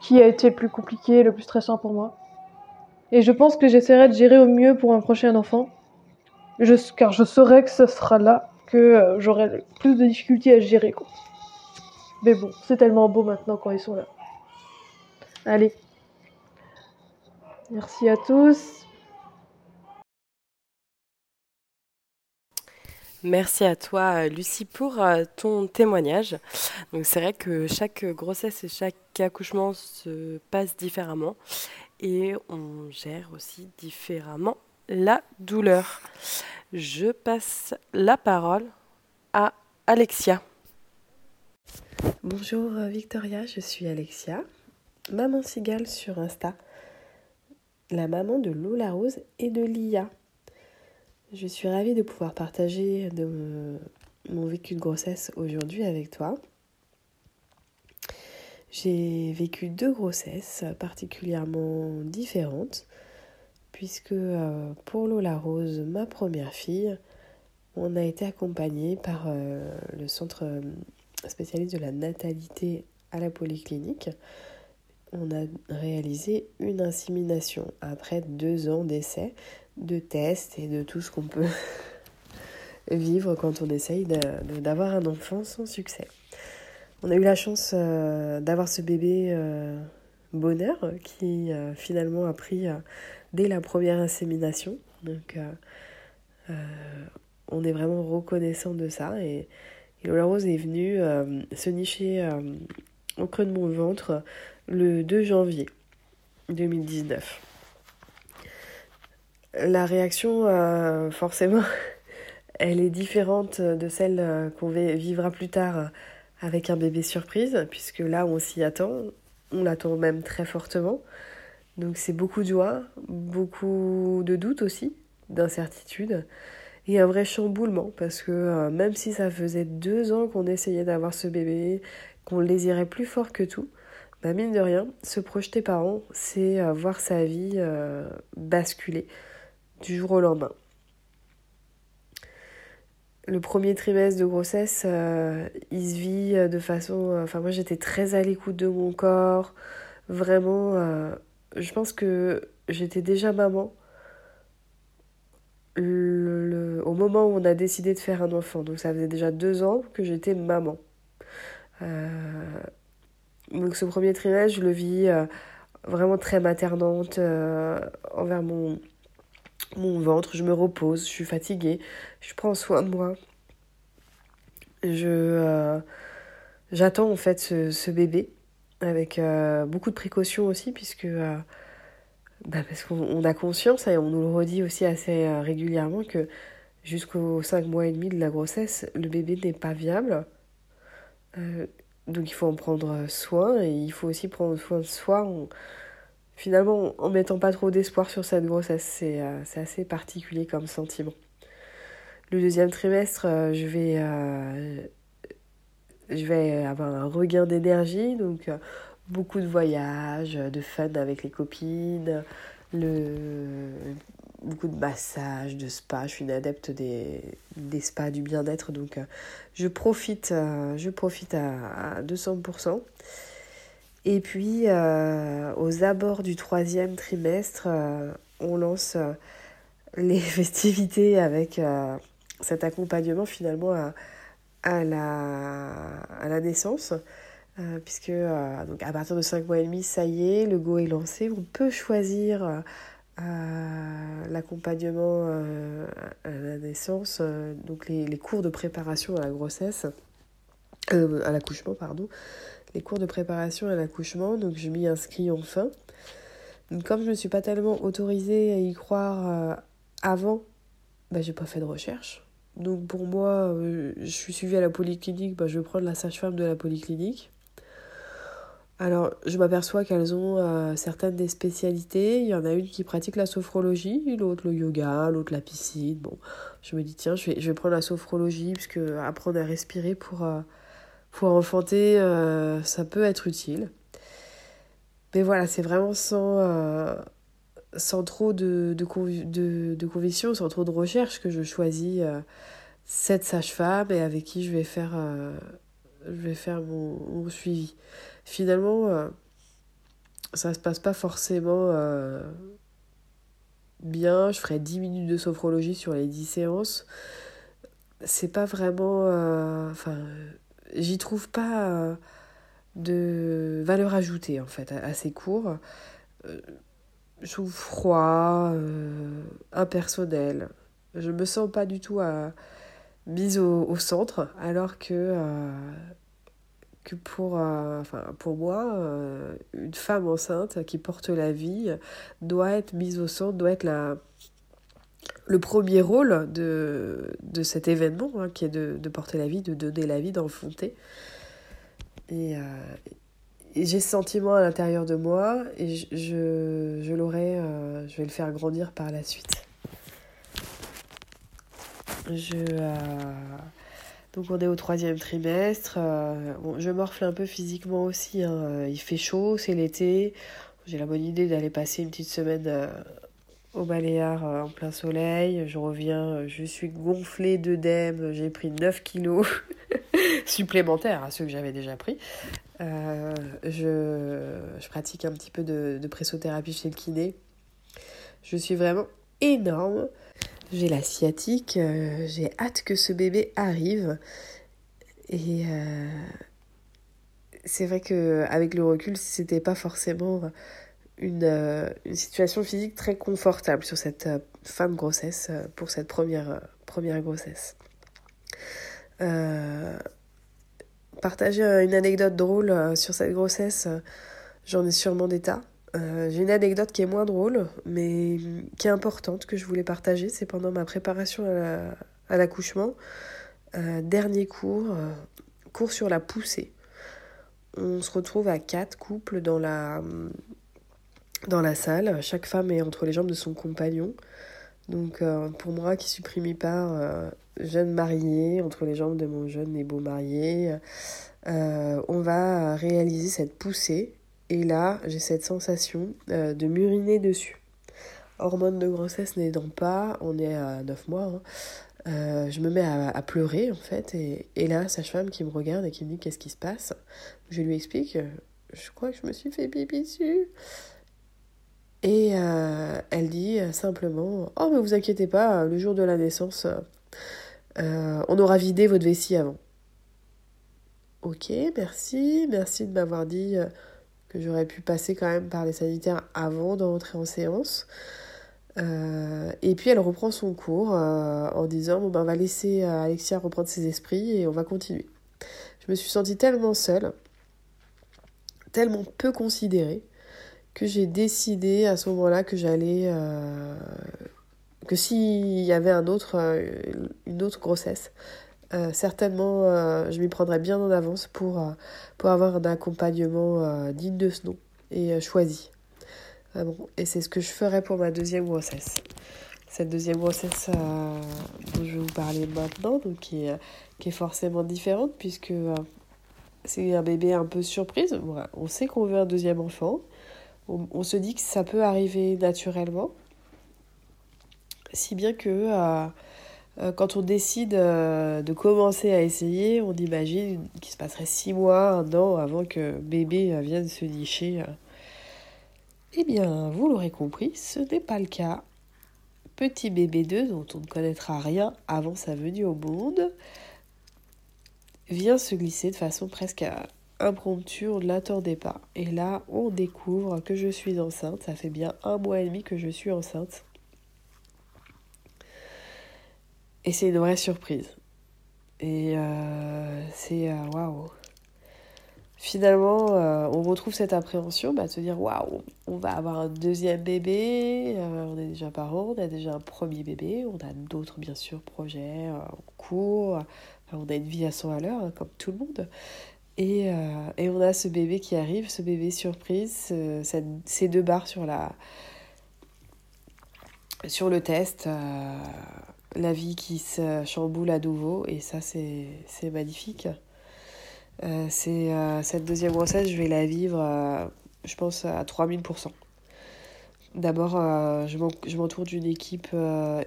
Qui a été le plus compliqué, le plus stressant pour moi. Et je pense que j'essaierai de gérer au mieux pour un prochain enfant car je saurais que ce sera là que euh, j'aurai plus de difficultés à gérer. Mais bon, c'est tellement beau maintenant quand ils sont là. Allez. Merci à tous. Merci à toi, Lucie, pour euh, ton témoignage. Donc, c'est vrai que chaque grossesse et chaque accouchement se passe différemment et on gère aussi différemment la douleur. Je passe la parole à Alexia. Bonjour Victoria, je suis Alexia, maman cigale sur Insta, la maman de Lola Rose et de Lia. Je suis ravie de pouvoir partager mon vécu de grossesse aujourd'hui avec toi. J'ai vécu deux grossesses particulièrement différentes puisque euh, pour Lola Rose, ma première fille, on a été accompagné par euh, le centre euh, spécialiste de la natalité à la polyclinique. On a réalisé une insémination après deux ans d'essais, de tests et de tout ce qu'on peut vivre quand on essaye d'avoir un enfant sans succès. On a eu la chance d'avoir ce bébé bonheur qui finalement a pris dès la première insémination. Donc, euh, euh, on est vraiment reconnaissant de ça. Et, Lola Rose est venue euh, se nicher au creux de mon ventre le 2 janvier 2019. La réaction, forcément, elle est différente de celle qu'on vivra plus tard avec un bébé surprise, puisque là, on s'y attend, on l'attend même très fortement. Donc c'est beaucoup de joie, beaucoup de doutes aussi, d'incertitude et un vrai chamboulement parce que euh, même si ça faisait deux ans qu'on essayait d'avoir ce bébé, qu'on le désirait plus fort que tout, bah mine de rien, se projeter parent, c'est euh, voir sa vie euh, basculer du jour au lendemain. Le premier trimestre de grossesse, il se vit de façon... Enfin moi j'étais très à l'écoute de mon corps, vraiment je pense que j'étais déjà maman au moment où on a décidé de faire un enfant. Donc ça faisait déjà deux ans que j'étais maman. Euh, donc ce premier trimestre, je le vis euh, vraiment très maternante euh, envers mon, mon ventre. Je me repose, je suis fatiguée, je prends soin de moi. Je j'attends en fait ce bébé avec euh, beaucoup de précautions aussi, puisque euh, bah parce qu'on a conscience, et on nous le redit aussi assez euh, régulièrement, que jusqu'aux 5 mois et demi de la grossesse, le bébé n'est pas viable. donc il faut en prendre soin, et il faut aussi prendre soin de soi finalement en mettant pas trop d'espoir sur cette grossesse. C'est assez particulier comme sentiment. Le deuxième trimestre, je vais je vais avoir un regain d'énergie, donc euh, beaucoup de voyages, de fun avec les copines, le, beaucoup de massages, de spa. Je suis une adepte des, des spas, du bien-être. Donc, je profite, je profite à, à 200%. Et puis, aux abords du troisième trimestre, on lance les festivités avec cet accompagnement finalement à, la, naissance. Euh, puisque euh, donc à partir de 5 mois et demi, ça y est, le go est lancé. On peut choisir euh, l'accompagnement à la naissance, donc les, cours de préparation à la grossesse, à l'accouchement, pardon. Les cours de préparation à l'accouchement, donc je m'y inscris enfin. Comme je ne suis pas tellement autorisée à y croire avant, bah, j'ai pas fait de recherche. Donc pour moi, je suis suivie à la polyclinique, bah, je vais prendre la sage-femme de la polyclinique. Alors, je m'aperçois qu'elles ont euh, certaines des spécialités. Il y en a une qui pratique la sophrologie, l'autre le yoga, l'autre la piscine. Bon, je me dis, tiens, je vais, prendre la sophrologie, puisque apprendre à respirer pour, euh, pour enfanter, euh, ça peut être utile. Mais voilà, c'est vraiment sans, sans trop de, de, de, conviction, sans trop de recherche que je choisis cette sage-femme et avec qui je vais faire, je vais faire mon, suivi finalement, euh, ça se passe pas forcément euh, bien. Je ferai 10 minutes de sophrologie sur les 10 séances. C'est pas vraiment. Euh, enfin, j'y trouve pas de valeur ajoutée en fait à, ces cours. je trouve froid, impersonnel. Je me sens pas du tout mise au, centre alors que que pour, euh, enfin, pour moi, euh, une femme enceinte qui porte la vie doit être mise au centre, doit être la, le premier rôle de, de cet événement, hein, qui est de, porter la vie, de donner la vie, d'enfanter. Et, euh, et j'ai ce sentiment à l'intérieur de moi, et je, je, l'aurai, je vais le faire grandir par la suite. Je donc on est au troisième trimestre. Euh, je morfle un peu physiquement aussi. Hein. Euh, il fait chaud, c'est l'été. J'ai la bonne idée d'aller passer une petite semaine euh, au Baléares en plein soleil. Je reviens, je suis gonflée d'œdème. J'ai pris 9 kilos supplémentaires à ceux que j'avais déjà pris. je, je, pratique un petit peu de, pressothérapie chez le kiné. Je suis vraiment énorme j'ai la sciatique, euh, j'ai hâte que ce bébé arrive. Et euh, c'est vrai que avec le recul, c'était pas forcément une, euh, une, situation physique très confortable sur cette fin de grossesse, pour cette première, première grossesse. partager une anecdote drôle sur cette grossesse, j'en ai sûrement des tas. Euh, j'ai une anecdote qui est moins drôle, mais qui est importante, que je voulais partager. C'est pendant ma préparation à l'accouchement. Euh, dernier cours, euh, cours sur la poussée. On se retrouve à quatre couples dans la, dans la salle. Chaque femme est entre les jambes de son compagnon. Donc pour moi qui suis primipare, jeune mariée, entre les jambes de mon jeune et beau marié, on va réaliser cette poussée et là, j'ai cette sensation euh, de m'uriner dessus. Hormones de grossesse n'aidant pas, on est à 9 mois. Hein. Euh, je me mets à, pleurer en fait. Et, et là, sage-femme qui me regarde et qui me dit qu'est-ce qui se passe? Je lui explique, je crois que je me suis fait pipi dessus. Et euh, elle dit simplement Oh, mais vous inquiétez pas, le jour de la naissance, on aura vidé votre vessie avant. Ok, merci, merci de m'avoir dit que j'aurais pu passer quand même par les sanitaires avant d'entrer en séance. Euh, et puis elle reprend son cours euh, en disant bon ben on va laisser euh, Alexia reprendre ses esprits et on va continuer. Je me suis sentie tellement seule, tellement peu considérée, que j'ai décidé à ce moment-là que j'allais que s'il y avait un autre, une autre grossesse, euh, certainement, euh, je m'y prendrai bien en avance pour, euh, pour avoir un accompagnement digne de ce nom et choisi. Et c'est ce que je ferai pour ma deuxième grossesse. Cette deuxième grossesse dont je vais vous parler maintenant, donc qui, est, qui est forcément différente puisque c'est un bébé un peu surprise. on sait qu'on veut un deuxième enfant. On, se dit que ça peut arriver naturellement. Si bien que quand on décide de commencer à essayer, on imagine qu'il se passerait six mois, un an avant que bébé vienne se nicher. Eh bien, vous l'aurez compris, ce n'est pas le cas. Petit bébé 2 dont on ne connaîtra rien avant sa venue au monde vient se glisser de façon presque impromptue, on ne l'attendait pas. Et là, on découvre que je suis enceinte. Ça fait bien un mois et demi que je suis enceinte. Et c'est une vraie surprise. Et euh, c'est euh, waouh. Finalement, euh, on retrouve cette appréhension bah, de se dire waouh, on va avoir un deuxième bébé, on est déjà parents, on a déjà un premier bébé, on a d'autres bien sûr projets en cours, on a une vie à 100 à l'heure, hein, comme tout le monde. Et, et, on a ce bébé qui arrive, ce bébé surprise, ces deux barres sur, la, sur le test la vie qui se chamboule à nouveau et ça c'est magnifique. Euh, c'est euh, cette deuxième grossesse, je vais la vivre, euh, je pense, à 3000%. D'abord, je m'entoure d'une équipe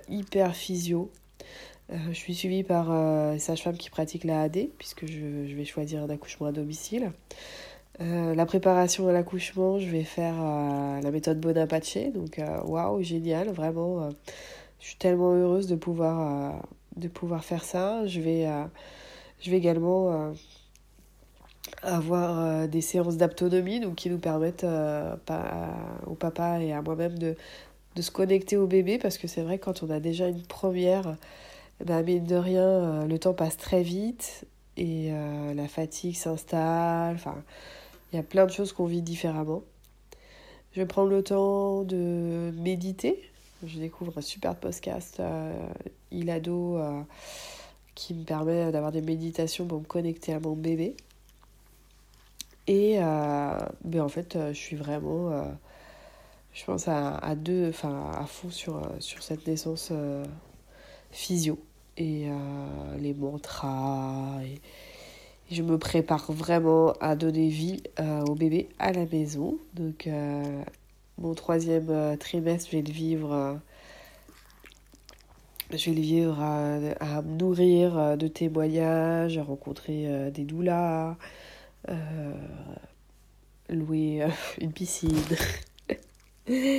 hyper physio. Je suis suivie par une sage-femme qui pratique la AD, puisque je, vais choisir un accouchement à domicile. la préparation à l'accouchement, je vais faire la méthode Bonaparte, donc waouh, génial, vraiment je suis tellement heureuse de pouvoir, euh, de pouvoir faire ça. Je vais, euh, je vais également euh, avoir des séances d'autonomie qui nous permettent au papa et à moi-même de, de se connecter au bébé parce que c'est vrai quand on a déjà une première, ben, mine de rien, le temps passe très vite et la fatigue s'installe. Il y a plein de choses qu'on vit différemment. Je vais prendre le temps de méditer je découvre un super podcast, euh, Ilado, euh, qui me permet d'avoir des méditations pour me connecter à mon bébé. Et euh, ben en fait, je suis vraiment, je pense, à, à deux, enfin à fond sur, sur cette naissance physio. Et les mantras. Et, je me prépare vraiment à donner vie au bébé à la maison. Donc mon troisième euh, trimestre, je vais le vivre. Euh, je vais le vivre à, me nourrir euh, de témoignages, à rencontrer des doulas, louer une piscine.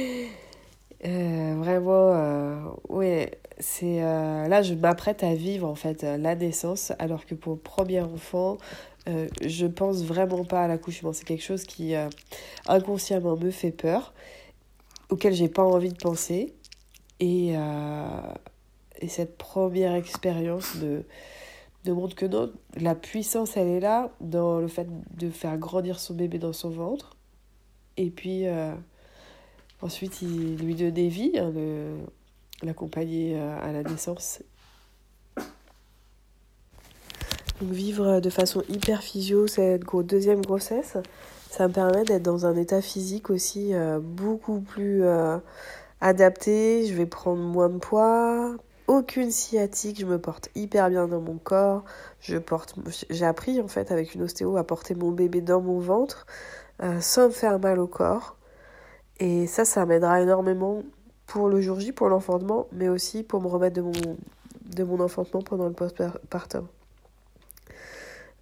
vraiment, ouais, c'est là je m'apprête à vivre en fait la naissance, alors que pour le premier enfant, euh, je pense vraiment pas à l'accouchement. C'est quelque chose qui euh, inconsciemment me fait peur, auquel j'ai pas envie de penser. Et, euh, et cette première expérience de montre que non, la puissance elle est là dans le fait de faire grandir son bébé dans son ventre. Et puis ensuite, il lui donner vie, hein, l'accompagner à la naissance donc vivre de façon hyper physio cette deuxième grossesse, ça me permet d'être dans un état physique aussi euh, beaucoup plus euh, adapté. Je vais prendre moins de poids, aucune sciatique, je me porte hyper bien dans mon corps. Je porte, j'ai appris en fait avec une ostéo à porter mon bébé dans mon ventre euh, sans me faire mal au corps. Et ça, ça m'aidera énormément pour le jour J, pour l'enfantement, mais aussi pour me remettre de mon, de mon enfantement pendant le postpartum.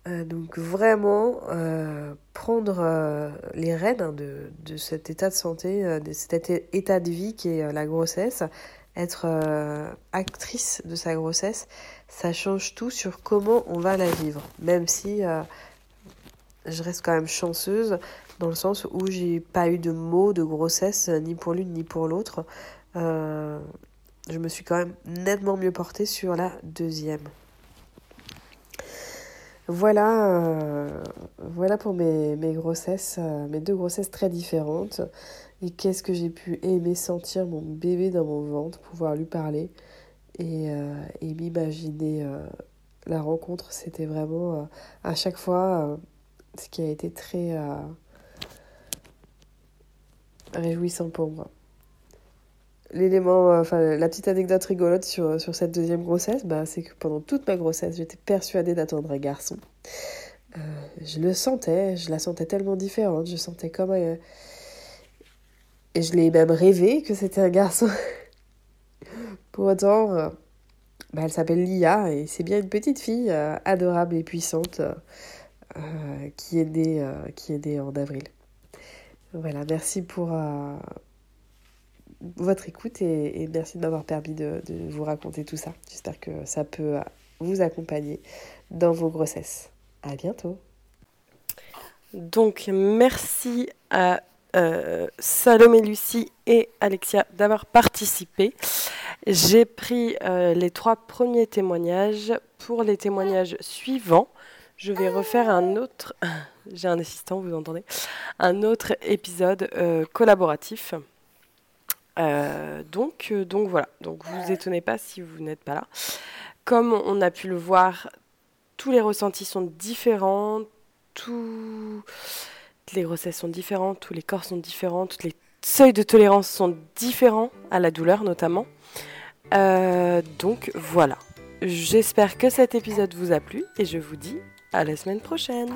Euh, donc vraiment euh, prendre euh, les rênes hein, de, de, cet état de santé, de cet état de vie qui est la grossesse, être actrice de sa grossesse, ça change tout sur comment on va la vivre. Même si je reste quand même chanceuse dans le sens où j'ai pas eu de mots de grossesse ni pour l'une ni pour l'autre. je me suis quand même nettement mieux portée sur la deuxième. Voilà, euh, voilà pour mes, mes grossesses, euh, mes deux grossesses très différentes. Et qu'est-ce que j'ai pu aimer sentir mon bébé dans mon ventre, pouvoir lui parler et, euh, et m'imaginer la rencontre. C'était vraiment à chaque fois ce qui a été très réjouissant pour moi l'élément, euh, enfin la petite anecdote rigolote sur, sur cette deuxième grossesse, bah, c'est que pendant toute ma grossesse, j'étais persuadée d'attendre un garçon. Euh, je le sentais, je la sentais tellement différente, je sentais comme. Et je l'ai même rêvé que c'était un garçon. Pour autant, bah, elle s'appelle Lia et c'est bien une petite fille adorable et puissante qui, est née, qui est née en avril. Voilà, merci pour votre écoute et, merci de m'avoir permis de, vous raconter tout ça. J'espère que ça peut vous accompagner dans vos grossesses. À bientôt. Donc, merci à euh, Salomé Lucie et Alexia d'avoir participé. J'ai pris euh, les trois premiers témoignages. Pour les témoignages suivants, je vais refaire un autre. J'ai un assistant, vous entendez Un autre épisode euh, collaboratif. donc, donc voilà. Donc vous étonnez pas si vous n'êtes pas là. Comme on a pu le voir, tous les ressentis sont différents, tous les grossesses sont différentes, tous les corps sont différents, tous les seuils de tolérance sont différents à la douleur notamment. Euh, donc voilà. J'espère que cet épisode vous a plu et je vous dis à la semaine prochaine.